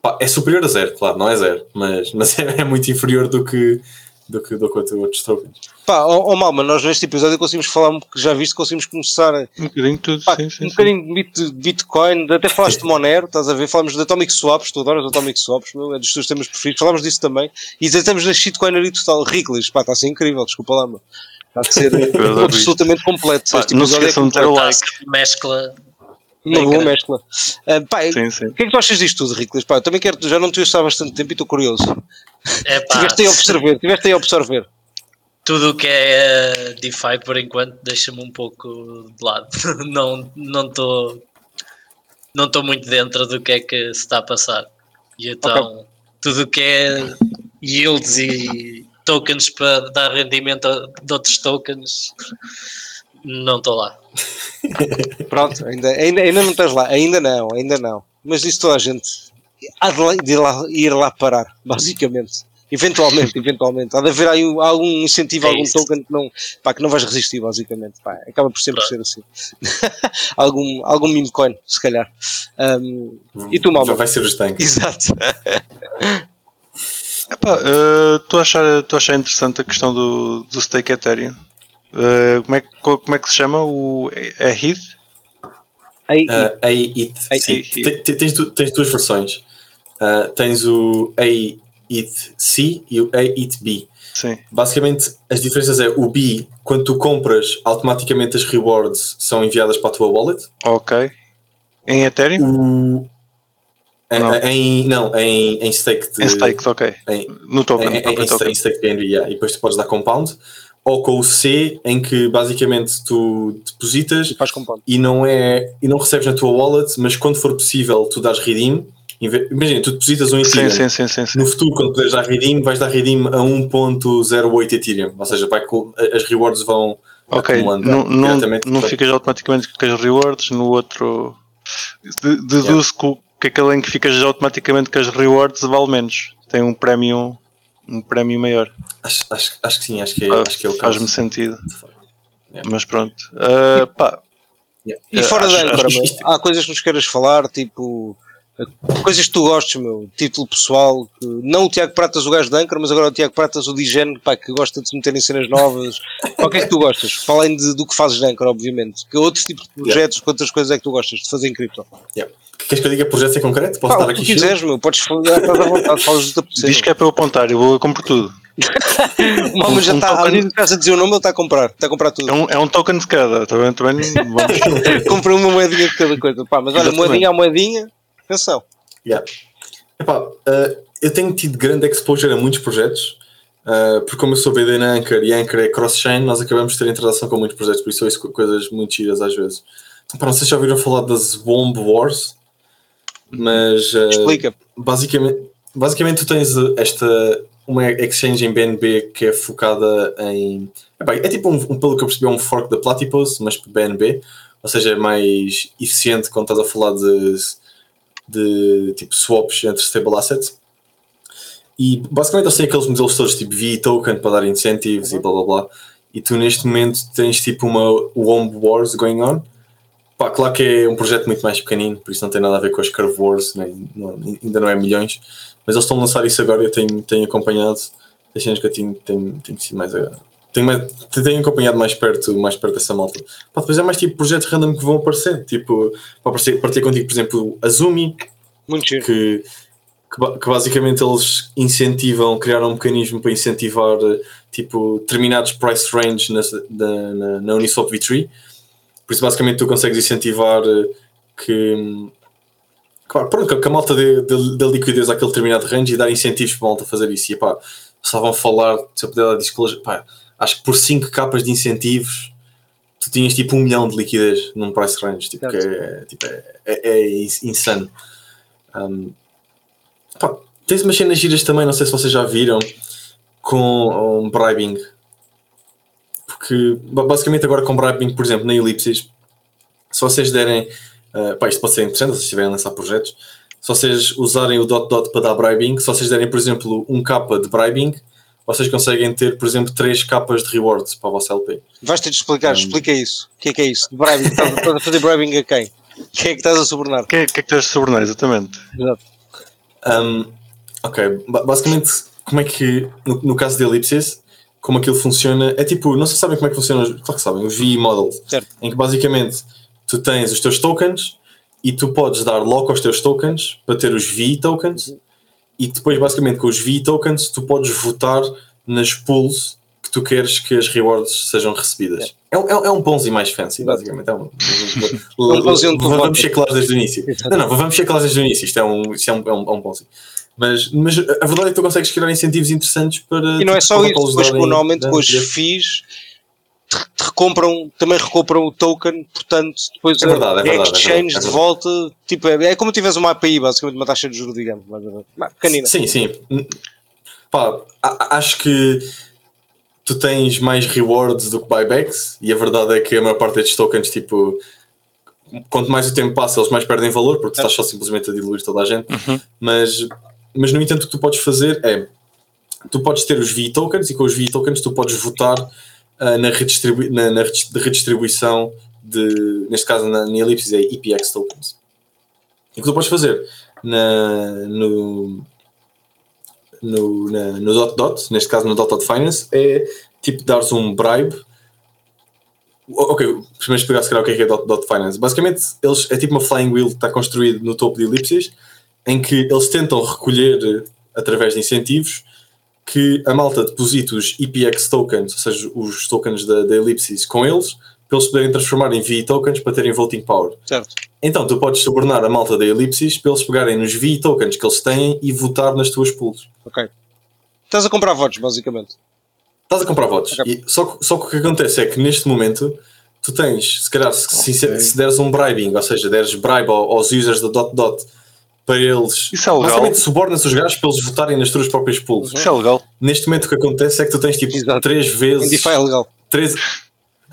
pá, é superior a zero, claro, não é zero, mas, [laughs] mas é, é muito inferior do que do que, do que outros tokens. Pá, ó oh, Malma, nós neste episódio conseguimos falar, já viste, conseguimos começar um bocadinho de tudo, pá, sim, sim, um sim. bocadinho de Bitcoin, até falaste de Monero, estás a ver? Falamos de Atomic Swaps, tu adoras Atomic Swaps, meu, é dos teus temas preferidos, falámos disso também, e estamos na shitcoinery total, Rickles, pá, está a ser incrível, desculpa lá, meu. Está a ser [laughs] absolutamente completo. Pá, Este não se é esqueçam de ter o like. mescla. Uma boa grande. mescla. Ah, pá, Sim, sim. o que é que tu achas disto tudo, Riclas? Pá, eu também quero, já não te ouço há bastante tempo e estou curioso. É pá, Tiveste aí a observar, tiveste aí a observar. Tudo o que é eh, DeFi por enquanto deixa-me um pouco de lado. [laughs] Não não estou não estou muito dentro do que é que se está a passar. E então tudo o que é yields e tokens para dar rendimento a- de outros tokens não estou lá. [laughs] Pronto, ainda, ainda, ainda não estás lá, ainda não, ainda não. Mas isso toda a gente há de, lá- de lá, ir lá parar, basicamente. Eventualmente, eventualmente. Há de haver aí um- algum incentivo, É algum isso. token que não, pá, que não vais resistir, basicamente. Pá, acaba por sempre Pronto. ser assim. [laughs] algum, algum meme coin, se calhar. Um, e tu, Malma? Vai ser os tanques. Exato. [laughs] Eh, Estou a achar, a achar interessante a questão do, do stake Ethereum. Eh, como, é, como é que se chama? O, é Uh, AIT. AI. Sim, te- te- tens, du- tens duas versões. Uh, tens o AIT-C e o AIT-B. Sim. Basicamente, as diferenças é o B, quando tu compras, automaticamente as rewards são enviadas para a tua wallet. Ok. Em Ethereum? O, em- Não. Em, não, em, em stake. De, Em stake, ok. em- No token. em, em, token. em stake BNB, yeah, e depois tu podes dar compound. Ou com o C, em que basicamente tu depositas compound. e não é e não recebes na tua wallet, mas quando for possível tu dás redeem. Imagina, tu depositas um Ethereum. sim, sim, sim, sim. No futuro, quando puderes dar redeem, vais dar redeem a 1.08 Ethereum. Ou seja, vai, com- as rewards vão Ok, acumulando não, não, não ficas automaticamente com as rewards, no outro de- deduzo que aquele em que ficas automaticamente com as rewards vale menos, tem um prémio um prémio maior, Acho, acho, acho que sim, acho que é, Faz- acho que é o caso. faz-me sentido, Yeah. mas pronto, Ah, pá, Yeah. E fora acho- da Anchor, acho isto- há coisas que nos queiras falar, tipo coisas que tu gostes, meu, título pessoal, que, não o Tiago Pratas, o gajo da Anchor, mas agora o Tiago Pratas, o Digene, pá, que gosta de se meter em cenas novas. O que é que tu gostas? Para além de- do que fazes da Anchor, obviamente. Que outros tipos de projetos, que outras coisas é que tu gostas de fazer em cripto? Yeah. Queres que eu diga projetos em concreto? Posso Pá, tu aqui quiseres, meu, podes falar, estás à vontade, falas do teu diz que é para eu apontar, eu vou comprar tudo. [laughs] O Malma já um está, token- de estás a dizer o nome, ele está a comprar, está a comprar tudo. É um, é um token de cada, também, também vamos- [laughs] Compra uma moedinha de cada coisa. Pá, mas olha, Exatamente. moedinha a moedinha, atenção. Yeah. Epá, uh, eu tenho tido grande exposure a muitos projetos, uh, porque como eu sou BD na Anchor e Anchor é cross-chain, nós acabamos de ter interação com muitos projetos, por isso eu ouço coisas muito giras às vezes. Epá, não sei se já ouviram falar das Bomb Wars, mas uh, Explica. basicamente, basicamente tu tens esta uma exchange em BNB que é focada em epá, é tipo um, um, pelo que eu percebi é um fork da Platypus mas para BNB ou seja é mais eficiente quando estás a falar de, de tipo swaps entre stable assets. E basicamente eles têm aqueles modelos todos tipo V token para dar incentives Uhum. e blá blá blá. E tu neste momento tens tipo uma Womb Wars going on. Pá, claro que é um projeto muito mais pequenino, por isso não tem nada a ver com as Curve Wars, nem, não- ainda não é milhões, mas eles estão a lançar isso agora eu tenho, tenho acompanhado, cenas que eu tenho, tenho, tenho sido mais a- tenho, tenho acompanhado mais perto, mais perto dessa malta. Pá, depois é mais tipo projetos random que vão aparecer, tipo, para aparecer, partilhar contigo, por exemplo, a Zumi, Muito que, que, que basicamente eles incentivam, criaram um mecanismo para incentivar tipo, determinados price range na, na, na, na Uniswap V3. Por isso, basicamente, tu consegues incentivar eh, que, claro, pronto, que a- malta dê liquidez àquele determinado range e dar incentivos para a malta fazer isso. E pá, só vão falar, se eu puder dar disclosure, pá, acho que por 5 capas de incentivos tu tinhas tipo um milhão de liquidez num price range, tipo, que é, tipo, é, é, é insano. Um, pá, tens umas cenas giras também, não sei se vocês já viram, com um, bribing. Porque ba- basicamente agora com bribing, por exemplo, na Elipsis, se vocês derem, uh, pá, isto pode ser interessante se vocês estiverem a lançar projetos, se vocês usarem o dot dot para dar bribing, se vocês derem, por exemplo, um capa de bribing, vocês conseguem ter, por exemplo, três capas de rewards para a vossa LP. Vais ter de explicar, explica isso. O que é que é isso? Bribing, estás a- estás a fazer bribing a quem? Quem é que estás a subornar? O que, é- que é que tens de sobrenar, exatamente? Um, ok, ba- basicamente, como é que, no, no caso de elipses, como aquilo funciona, é tipo, não sei se sabem como é que funciona, os- claro que sabem, os VE models, Certo. em que basicamente tu tens os teus tokens e tu podes dar lock aos teus tokens para ter os VE tokens e depois, basicamente, com os VE tokens, tu podes votar nas pools que tu queres que as rewards sejam recebidas. É, um- é, um- é um Ponzi mais fancy, basicamente. É um, um tu [laughs] vamos ser claros desde o início. Não, não, vamos ser claros desde o início. Isto é um, isto é um, é um, é um Ponzi. Mas, mas a verdade é que tu consegues criar incentivos interessantes para. E não é tipo, só isso, depois com, normalmente com os FIIs recompram, também recompram o token, portanto, depois É verdade, é a verdade, é exchange é de volta, tipo, é, é como tivesse uma API, basicamente uma taxa de juros, digamos. Mas pequenina. Sim, sim. Pá, acho que tu tens mais rewards do que buybacks e a verdade é que a maior parte destes tokens, tipo, quanto mais o tempo passa, eles mais perdem valor porque tu estás só simplesmente a diluir toda a gente. Mas, mas no entanto, o que tu podes fazer é tu podes ter os V tokens e com os V tokens tu podes votar ah, na, redistribu na, na redistribuição de, neste caso na, na Ellipsis é EPX tokens. E o que tu podes fazer na, no, no, na, no dot dot, neste caso no dot dot finance, é tipo dares um bribe. Ok, primeiro explicar se calhar o que é, que é dot dot finance. Basicamente, eles, é tipo uma flying wheel que está construído no topo de elipses, em que eles tentam recolher através de incentivos que a malta deposite os EPX tokens, ou seja, os tokens da, da elipsis com eles, para eles poderem transformar em VE tokens para terem voting power. Certo. Então, tu podes subornar a malta da elipsis para eles pegarem nos VE tokens que eles têm e votar nas tuas pools. Ok. Estás a comprar votos, basicamente. Estás a comprar votos. Ok. E só, que- só que o que acontece é que neste momento tu tens, se calhar, se, se- se deres um bribing, ou seja, deres bribe ao- aos users da Dot Dot para eles. Isso é legal. Basicamente, subornas os gajos para eles votarem nas tuas próprias pools. Isso é legal. Neste momento o que acontece é que tu tens tipo Exato. três vezes. DeFi é legal. Três...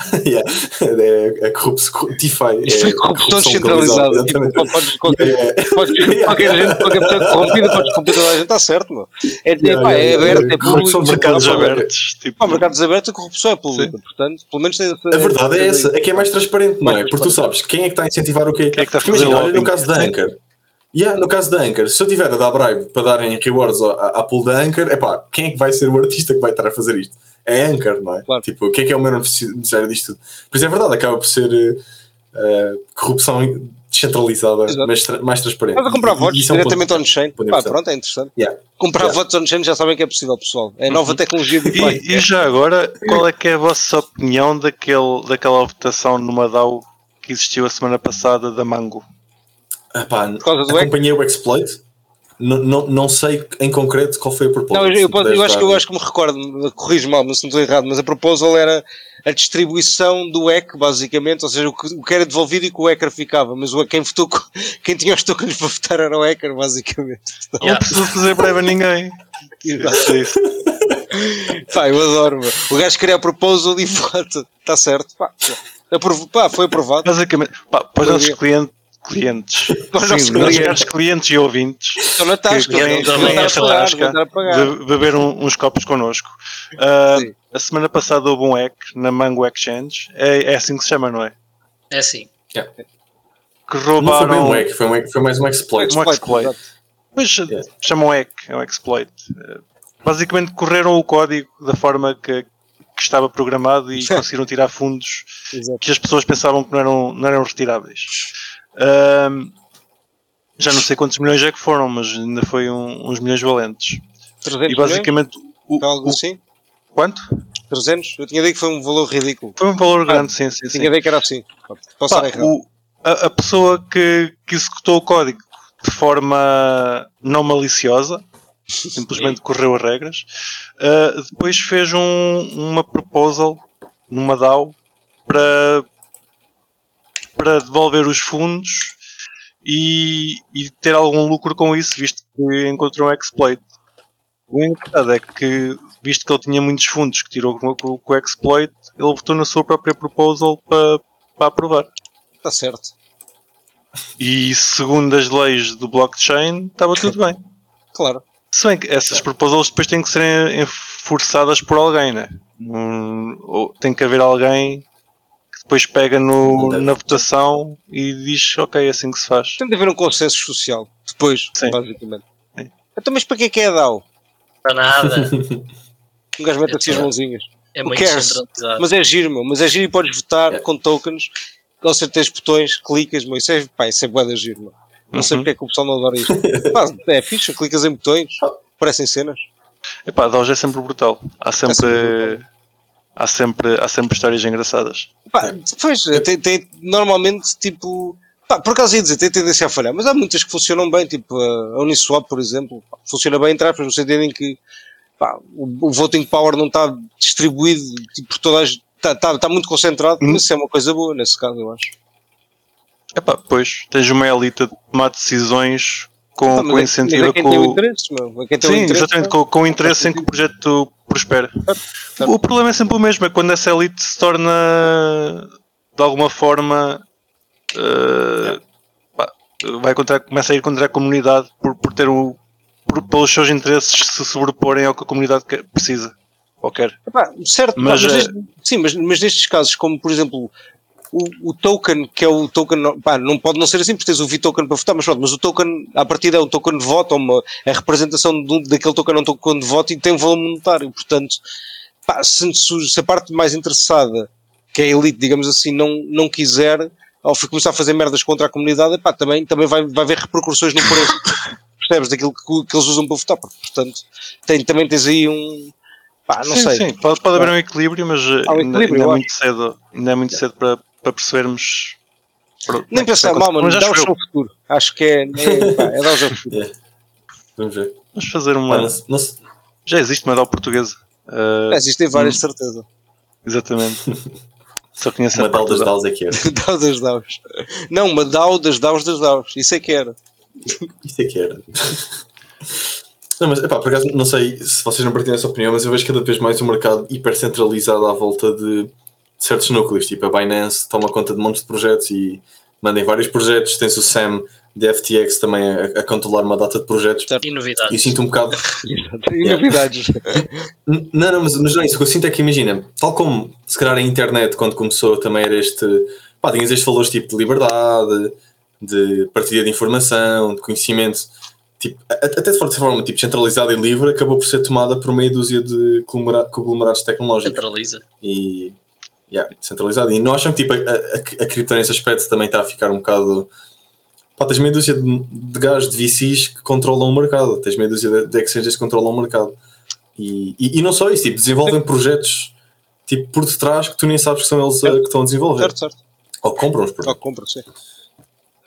[laughs] yeah. É, é corrupção. DeFi. Isto é corrupção descentralizada. Tipo, [laughs] podes, qualquer, Yeah, yeah. podes, Yeah, qualquer gente, qualquer pessoa corrompida, podes corromper toda a gente, está certo, meu. É, Yeah, pá, é yeah, aberto, é público. de Mercados Mercado abertos. Tipo, Pá, mercados abertos, a corrupção é pública, portanto, pelo menos tem A verdade é essa, é que é mais transparente, não é? Porque tu sabes quem é que está a incentivar o quê? Quem é que está a Porque fazer imagina, olha no caso da Sim. Anchor. Yeah, no caso da Anchor, se eu tiver a dar bribe para darem rewards à, à pool da Anchor, é pá, quem é que vai ser o artista que vai estar a fazer isto? É a Anchor, não é? Claro. Tipo, quem é que é o maior beneficiário disto tudo? Pois é verdade, acaba por ser eh, corrupção descentralizada, Exato. mas tra- mais transparente. Estás a comprar E- e votos isso é um diretamente on-chain. ponto Pá, pronto, é interessante. Yeah. Comprar Yeah. votos on-chain já sabem que é possível, pessoal. É nova tecnologia de. E, e já agora, qual é que é a vossa opinião daquele, daquela votação numa DAO que existiu a semana passada da Mango? Ah, pá, causa do acompanhei o exploit, não, não, não sei em concreto qual foi a proposta. Não, eu, eu, eu acho que eu acho que me recordo, corrijo mal, mas se não estou errado, mas a proposal era a distribuição do EC, basicamente, ou seja, o que, o que era devolvido e que o hacker ficava, mas o, quem votou, [laughs] quem tinha os tokens para votar era o hacker, basicamente. Não Yeah. precisa fazer breve a ninguém. [laughs] Exato. Isso. Pá, eu adoro, meu. o gajo cria a proposal e [laughs] vota, está certo, pá, Aprov- pá, foi aprovado. Basicamente, pá, para os nossos clientes, clientes, [laughs] Para os sim, nossos clientes. clientes e ouvintes, Estão na tasca, que vêm- que estar vêm a esta tasca be- beber um- uns copos connosco. Sim. a semana passada houve um hack na Mango Exchange, é, é assim que se chama, não é? É assim. Que Não foi bem roubaram um hack, foi, um hack, foi mais um exploit. um exploit. Pois Yeah. chamam hack, é um exploit. Eh, Basicamente correram o código da forma que, que estava programado e [laughs] conseguiram tirar fundos Exato. que as pessoas pensavam que não eram, não eram retiráveis. Ahm, já não sei quantos milhões é que foram, mas ainda foi um- uns milhões valentes. 300 E basicamente o? Algo o- assim? quanto? 300? Eu tinha ideia que foi um valor ridículo. Foi um valor Ah, grande, sim, sim, sim. tinha ideia que era assim. Posso Pá, o- a, a pessoa que, que executou o código de forma não maliciosa, [laughs] simplesmente correu as regras, uh, depois fez um- uma proposal numa DAO para, para devolver os fundos e, e ter algum lucro com isso, visto que encontrou um exploit. O engraçado é que, visto que ele tinha muitos fundos que tirou com, com- com o exploit, ele votou na sua própria proposal para, para aprovar. Está certo. E segundo as leis do blockchain, estava tudo bem. [laughs] Claro. Se bem que essas proposals depois têm que ser enforçadas por alguém, né? Ou tem que haver alguém depois pega no, na votação e diz ok, é assim que se faz. Tem de haver um consenso social, depois, Sim. basicamente. Sim. Então, mas para que é que é a DAO? Para nada. [laughs] Um gajo mete assim as É. mãozinhas. É muito centralizado. Mas é giro, meu. Mas é giro e podes votar É. com tokens, com certeza botões, clicas, meu. Isso é, pá, isso é bué da giro, meu. Não sei Uhum. porque é que o pessoal não adora isto. [laughs] Pá, é fixe, clicas em botões, parecem cenas. Epá, a Doge é sempre brutal. Há sempre, sempre há sempre, há sempre histórias engraçadas. Pá, pois, tem, tem- normalmente, tipo. Pá, por acaso ia dizer, tem tendência a falhar, mas há muitas que funcionam bem, tipo a Uniswap, por exemplo, pá, funciona bem entre aspas, no sentido em que pá, o, o voting power não está distribuído tipo, por todas. Está tá, tá muito concentrado, Hum. mas isso é uma coisa boa nesse caso, eu acho. Epá, pois, tens uma elite a tomar decisões com, Pá, com é- incentivo é quem tem o com, interesse, meu. É quem tem o Sim, interesse, exatamente, meu. com, com o interesse em que o projeto prospera. certo. O problema é sempre o mesmo, é quando essa elite se torna de alguma forma eh, pá, vai contra, começa a ir contra a comunidade por, por ter o por, pelos seus interesses se sobreporem ao que a comunidade quer- precisa ou quer. Epá, certo, pá, Mas, mas, este- sim, mas, mas nestes casos, como por exemplo o, o token, que é o token, pá, não pode não ser assim, porque tens o V-token para votar, mas pronto, mas o token, à partida é um token de voto, ou uma, é a representação de daquele token é um token de voto e tem um valor monetário, portanto, pá, se, se- a parte mais interessada, que é a elite, digamos assim, não, não quiser, ou for começar a fazer merdas contra a comunidade, pá, também, também vai, vai haver repercussões no preço, [coughs] percebes, daquilo que, que eles usam para votar, portanto, tem, também tens aí um, pá, não sim, sei. sim, pode, pode haver um equilíbrio, mas um ainda, equilíbrio, ainda é eu muito cedo, ainda é muito cedo para, para percebermos. Nem é pensar mal, mano, acontecer. dá Mas o seu eu, futuro. Acho que é. [laughs] É, pá, é dar o seu [laughs] futuro. Yeah. Vamos ver. Vamos fazer uma. não, não se- Já existe uma DAO portuguesa. Eh, Existem várias, hum. de certeza. Exatamente. [laughs] Só conheço uma a parte das da- DAOs é que era. DAO das DAOs. Não, uma DAO das DAOs das DAOs. Isso é que era. Isto é que era. Não, mas epá, por acaso não sei se vocês não partilham essa opinião, mas eu vejo cada vez mais um mercado hipercentralizado à volta de certos núcleos. Tipo, a Binance toma conta de montes de projetos e manda em vários projetos. Tens o Sam de FTX também a, a controlar uma data de projetos. Certo. E novidades. E sinto um bocado. [laughs] E novidades. [laughs] Não, não, mas, mas não é isso. O que eu sinto é que, imagina, tal como se calhar a internet, quando começou, também era este. Pá, tinhas estes valores tipo de liberdade, de partilha de informação, de conhecimento, tipo, até de forma- de forma tipo, centralizada e livre, acabou por ser tomada por meia dúzia de conglomera- conglomerados tecnológicos. Centraliza. E. Yeah, centralizado. E não acham que tipo, a, a, a cripto nesse aspecto também está a ficar um bocado. Pá, tens meia dúzia de, de gajos, de VCs que controlam o mercado, tens meia dúzia de, de exchanges que controlam o mercado. E, e, e não só isso, tipo, desenvolvem projetos tipo, por detrás que tu nem sabes que são eles a- que estão a desenvolver. certo, certo. Ou compram os Ou projetos. compra, sim.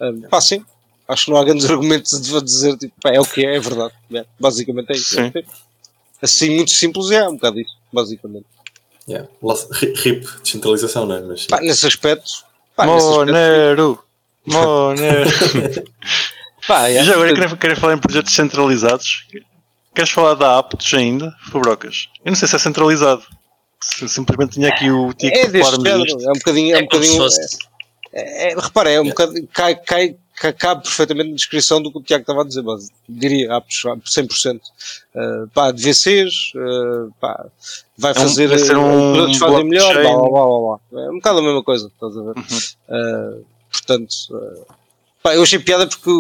Um, pá, sim. Acho que não há grandes argumentos de dizer, tipo, pá, é o que é, é verdade. É, basicamente é isso. Sim. Assim, muito simples, é um bocado isso, basicamente. Yeah. RIP, descentralização, não é? Mas, Pá, nesse aspecto. Pá, nesse aspecto Monero! [laughs] Monero! pá, é, E já agora querem, querem falar em projetos centralizados? Queres falar da Aptos ainda, Fabrocas? Eu não sei se é centralizado. Se simplesmente tinha aqui o tico é deste género. É um bocadinho. É, um É como se bocadinho fosse. É, é, repara, é um bocado, cai, cai, cai, cabe perfeitamente na descrição do que o Tiago estava a dizer, mas diria aptos, 100%. Uh, pá, de VCs, uh, pá, vai um- fazer, vai ser uh, um os outros fazem melhor, blá, blockchain. blá, blá, blá, blá. É um bocado a mesma coisa, estás a ver? Uhum. Uh, portanto, uh, pá, eu achei piada porque,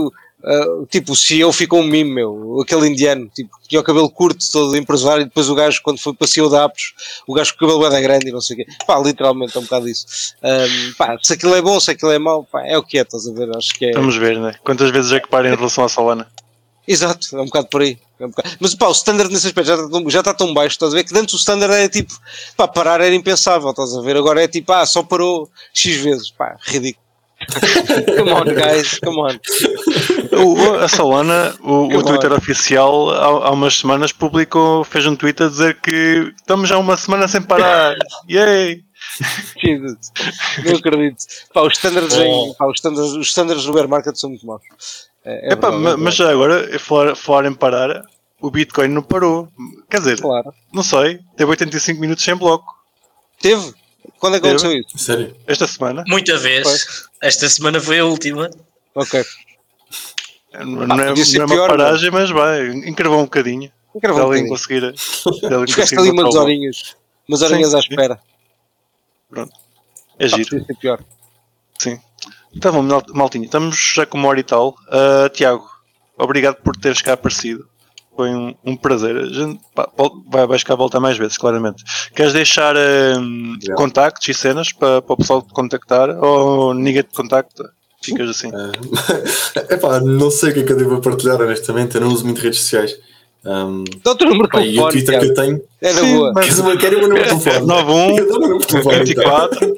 uh, tipo, o CEO ficou um mime, meu, aquele indiano, tipo, tinha o cabelo curto, todo empresário, e depois o gajo, quando foi para CEO da Aptos, o gajo com o cabelo era grande e não sei o quê. Pá, literalmente é um bocado isso. Um, pá, se aquilo é bom, se aquilo é mau, pá, é o que é, estás a ver? Acho que é. Vamos ver, né? Quantas vezes é que para em relação à Solana? Exato, é um bocado por aí. É um bocado- Mas pá, o standard nesse aspecto já está, tão, já está tão baixo, estás a ver? Que antes o standard era tipo, pá, parar era impensável, estás a ver? Agora é tipo, ah, só parou X vezes, pá, ridículo. [laughs] come on, guys, come on. O- a Solana, o, o Twitter oficial, há, há umas semanas publicou, fez um tweet a dizer que estamos já uma semana sem parar. [laughs] Yay! Jesus, não acredito. Pá, os standards, em, Oh. pá, os standards, os standards no bear market são muito maus. É, é Epá, verdade, ma- é mas já agora, falar, falar em parar, o Bitcoin não parou. Quer dizer, Claro. não sei, teve 85 minutos sem bloco. Teve? Quando é que aconteceu isso? Sério? Esta semana. Muita vez. Esta semana foi a última. Ok. Não, não é, podia ser não é uma pior, paragem, mas vai, encravou um bocadinho. Ver um bocadinho. conseguir. Ficaste ali [laughs] umas horinhas, umas horinhas Sim, à espera. Pronto. É Pá, giro. ser pior. Sim. Tá bom, mal- maltinho. Estamos já com uma hora e tal. Ah, Tiago, obrigado por teres cá aparecido. Foi um, um prazer. A gente, pá, vai, vais cá voltar mais vezes, claramente. Queres deixar Obrigado. contactos e cenas para, para o pessoal te contactar? Ou ninguém te contacta? Ficas assim. É [laughs] pá, não sei o que é que eu devo partilhar, honestamente. Eu não uso muito redes sociais. Um, Dá-te o número de pá, e o telefone, Twitter que eu tenho. É Sim, boa. mas- Queres uma- Querem [laughs] [laughs] o meu número de telefone? 91 Eu dou o meu número de telefone, então. 24.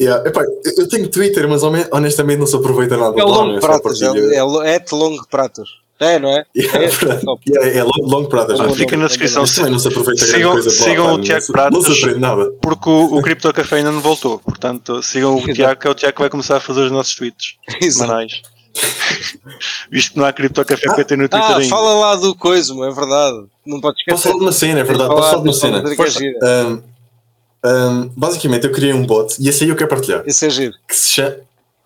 Yeah, epá, eu- tenho Twitter, mas honestamente não se aproveita nada. É lá, longo é só pratas. É, é, é de longo pratas. É, não é? Yeah, [laughs] É, é é long, long. Ah, mas fica na descrição. mas também não se aproveita grande Sigam- coisa sigam pá, o Tiago Pratas. Não se aprende nada. Porque o, o Crypto Café ainda não voltou. Portanto, sigam o. Tiago, que é o Tiago que vai começar a fazer os nossos tweets semanais. [laughs] Visto que não há Crypto Café PT no Twitter Ah, ainda. fala lá do coisa, é verdade. Não podes Posso esquecer. falar de uma cena, é verdade. Posso falar de uma cena. é. Um, um, basicamente, eu criei um bot e esse aí eu quero partilhar. Esse é giro. Que se chama,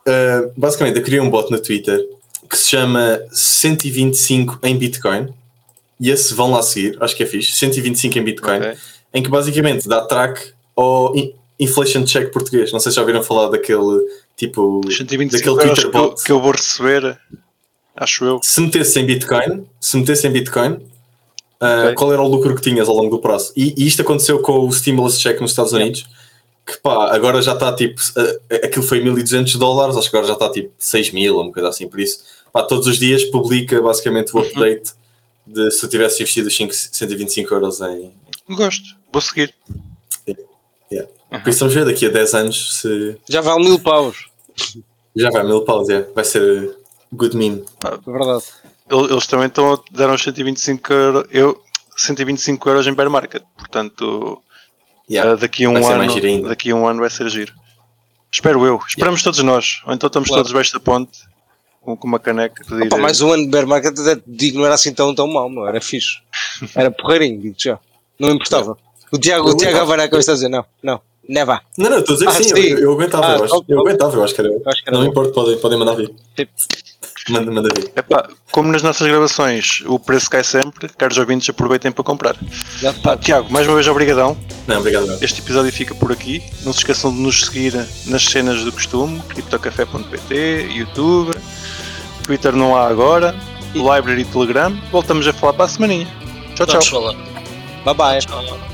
uh, basicamente, eu criei um bot no Twitter que se chama 125 em Bitcoin. E esse vão lá seguir, acho que é fixe. 125 em Bitcoin. Ok. em que basicamente dá track ao in- inflation check português. Não sei se já ouviram falar daquele tipo Os 125 daquele Twitter que eu, bot. que eu vou receber, acho eu. Se metesse em Bitcoin, se metesse em Bitcoin, ah, Ok. qual era o lucro que tinhas ao longo do prazo? E, e isto aconteceu com o stimulus check nos Estados Unidos, que pá, agora já está tipo, ah, aquilo foi 1200 dólares, acho que agora já está tipo 6 mil, ou uma coisa assim, por isso, pá, todos os dias publica basicamente o Uhum. update de se eu tivesse investido os 5 125 euros em, Gosto, vou seguir. Por isso vamos ver daqui a 10 anos se Já vale mil paus. já vai mil paus, é. vai ser good meme. É verdade. Eles também estão a dar uns 125 euros, eu, 125 euros em bear market. Portanto, Yeah. ah, daqui a um ano, daqui a um ano vai ser giro. Espero eu. Esperamos todos nós. Ou então estamos Claro. todos debaixo da ponte com, com uma caneca. pedir, Opa, mais um ano de bear market, digo, não era assim tão, tão mal, meu. Era fixe. Era porreirinho, digo já. Não me importava. O Tiago, o Eu Tiago aguentava. vai na cabeça a dizer, não, não, never. Não, não, estou a dizer Ah, sim, sim. Eu, eu aguentava, Ah, eu, acho, eu aguentava, eu acho que era. acho que era não importa, podem, podem mandar vir. Sim. Manda, manda vir. Epá, como nas nossas gravações o preço cai sempre, caros ouvintes, aproveitem para comprar. Pá. Tiago, mais uma vez obrigadão. Não, obrigado. meu. Este episódio fica por aqui. Não se esqueçam de nos seguir nas cenas do costume, criptocafé.pt, YouTube, Twitter não há agora, Library e Telegram. Voltamos a falar para a semaninha. Tchau, tchau. Falar. Bye bye. Tchau.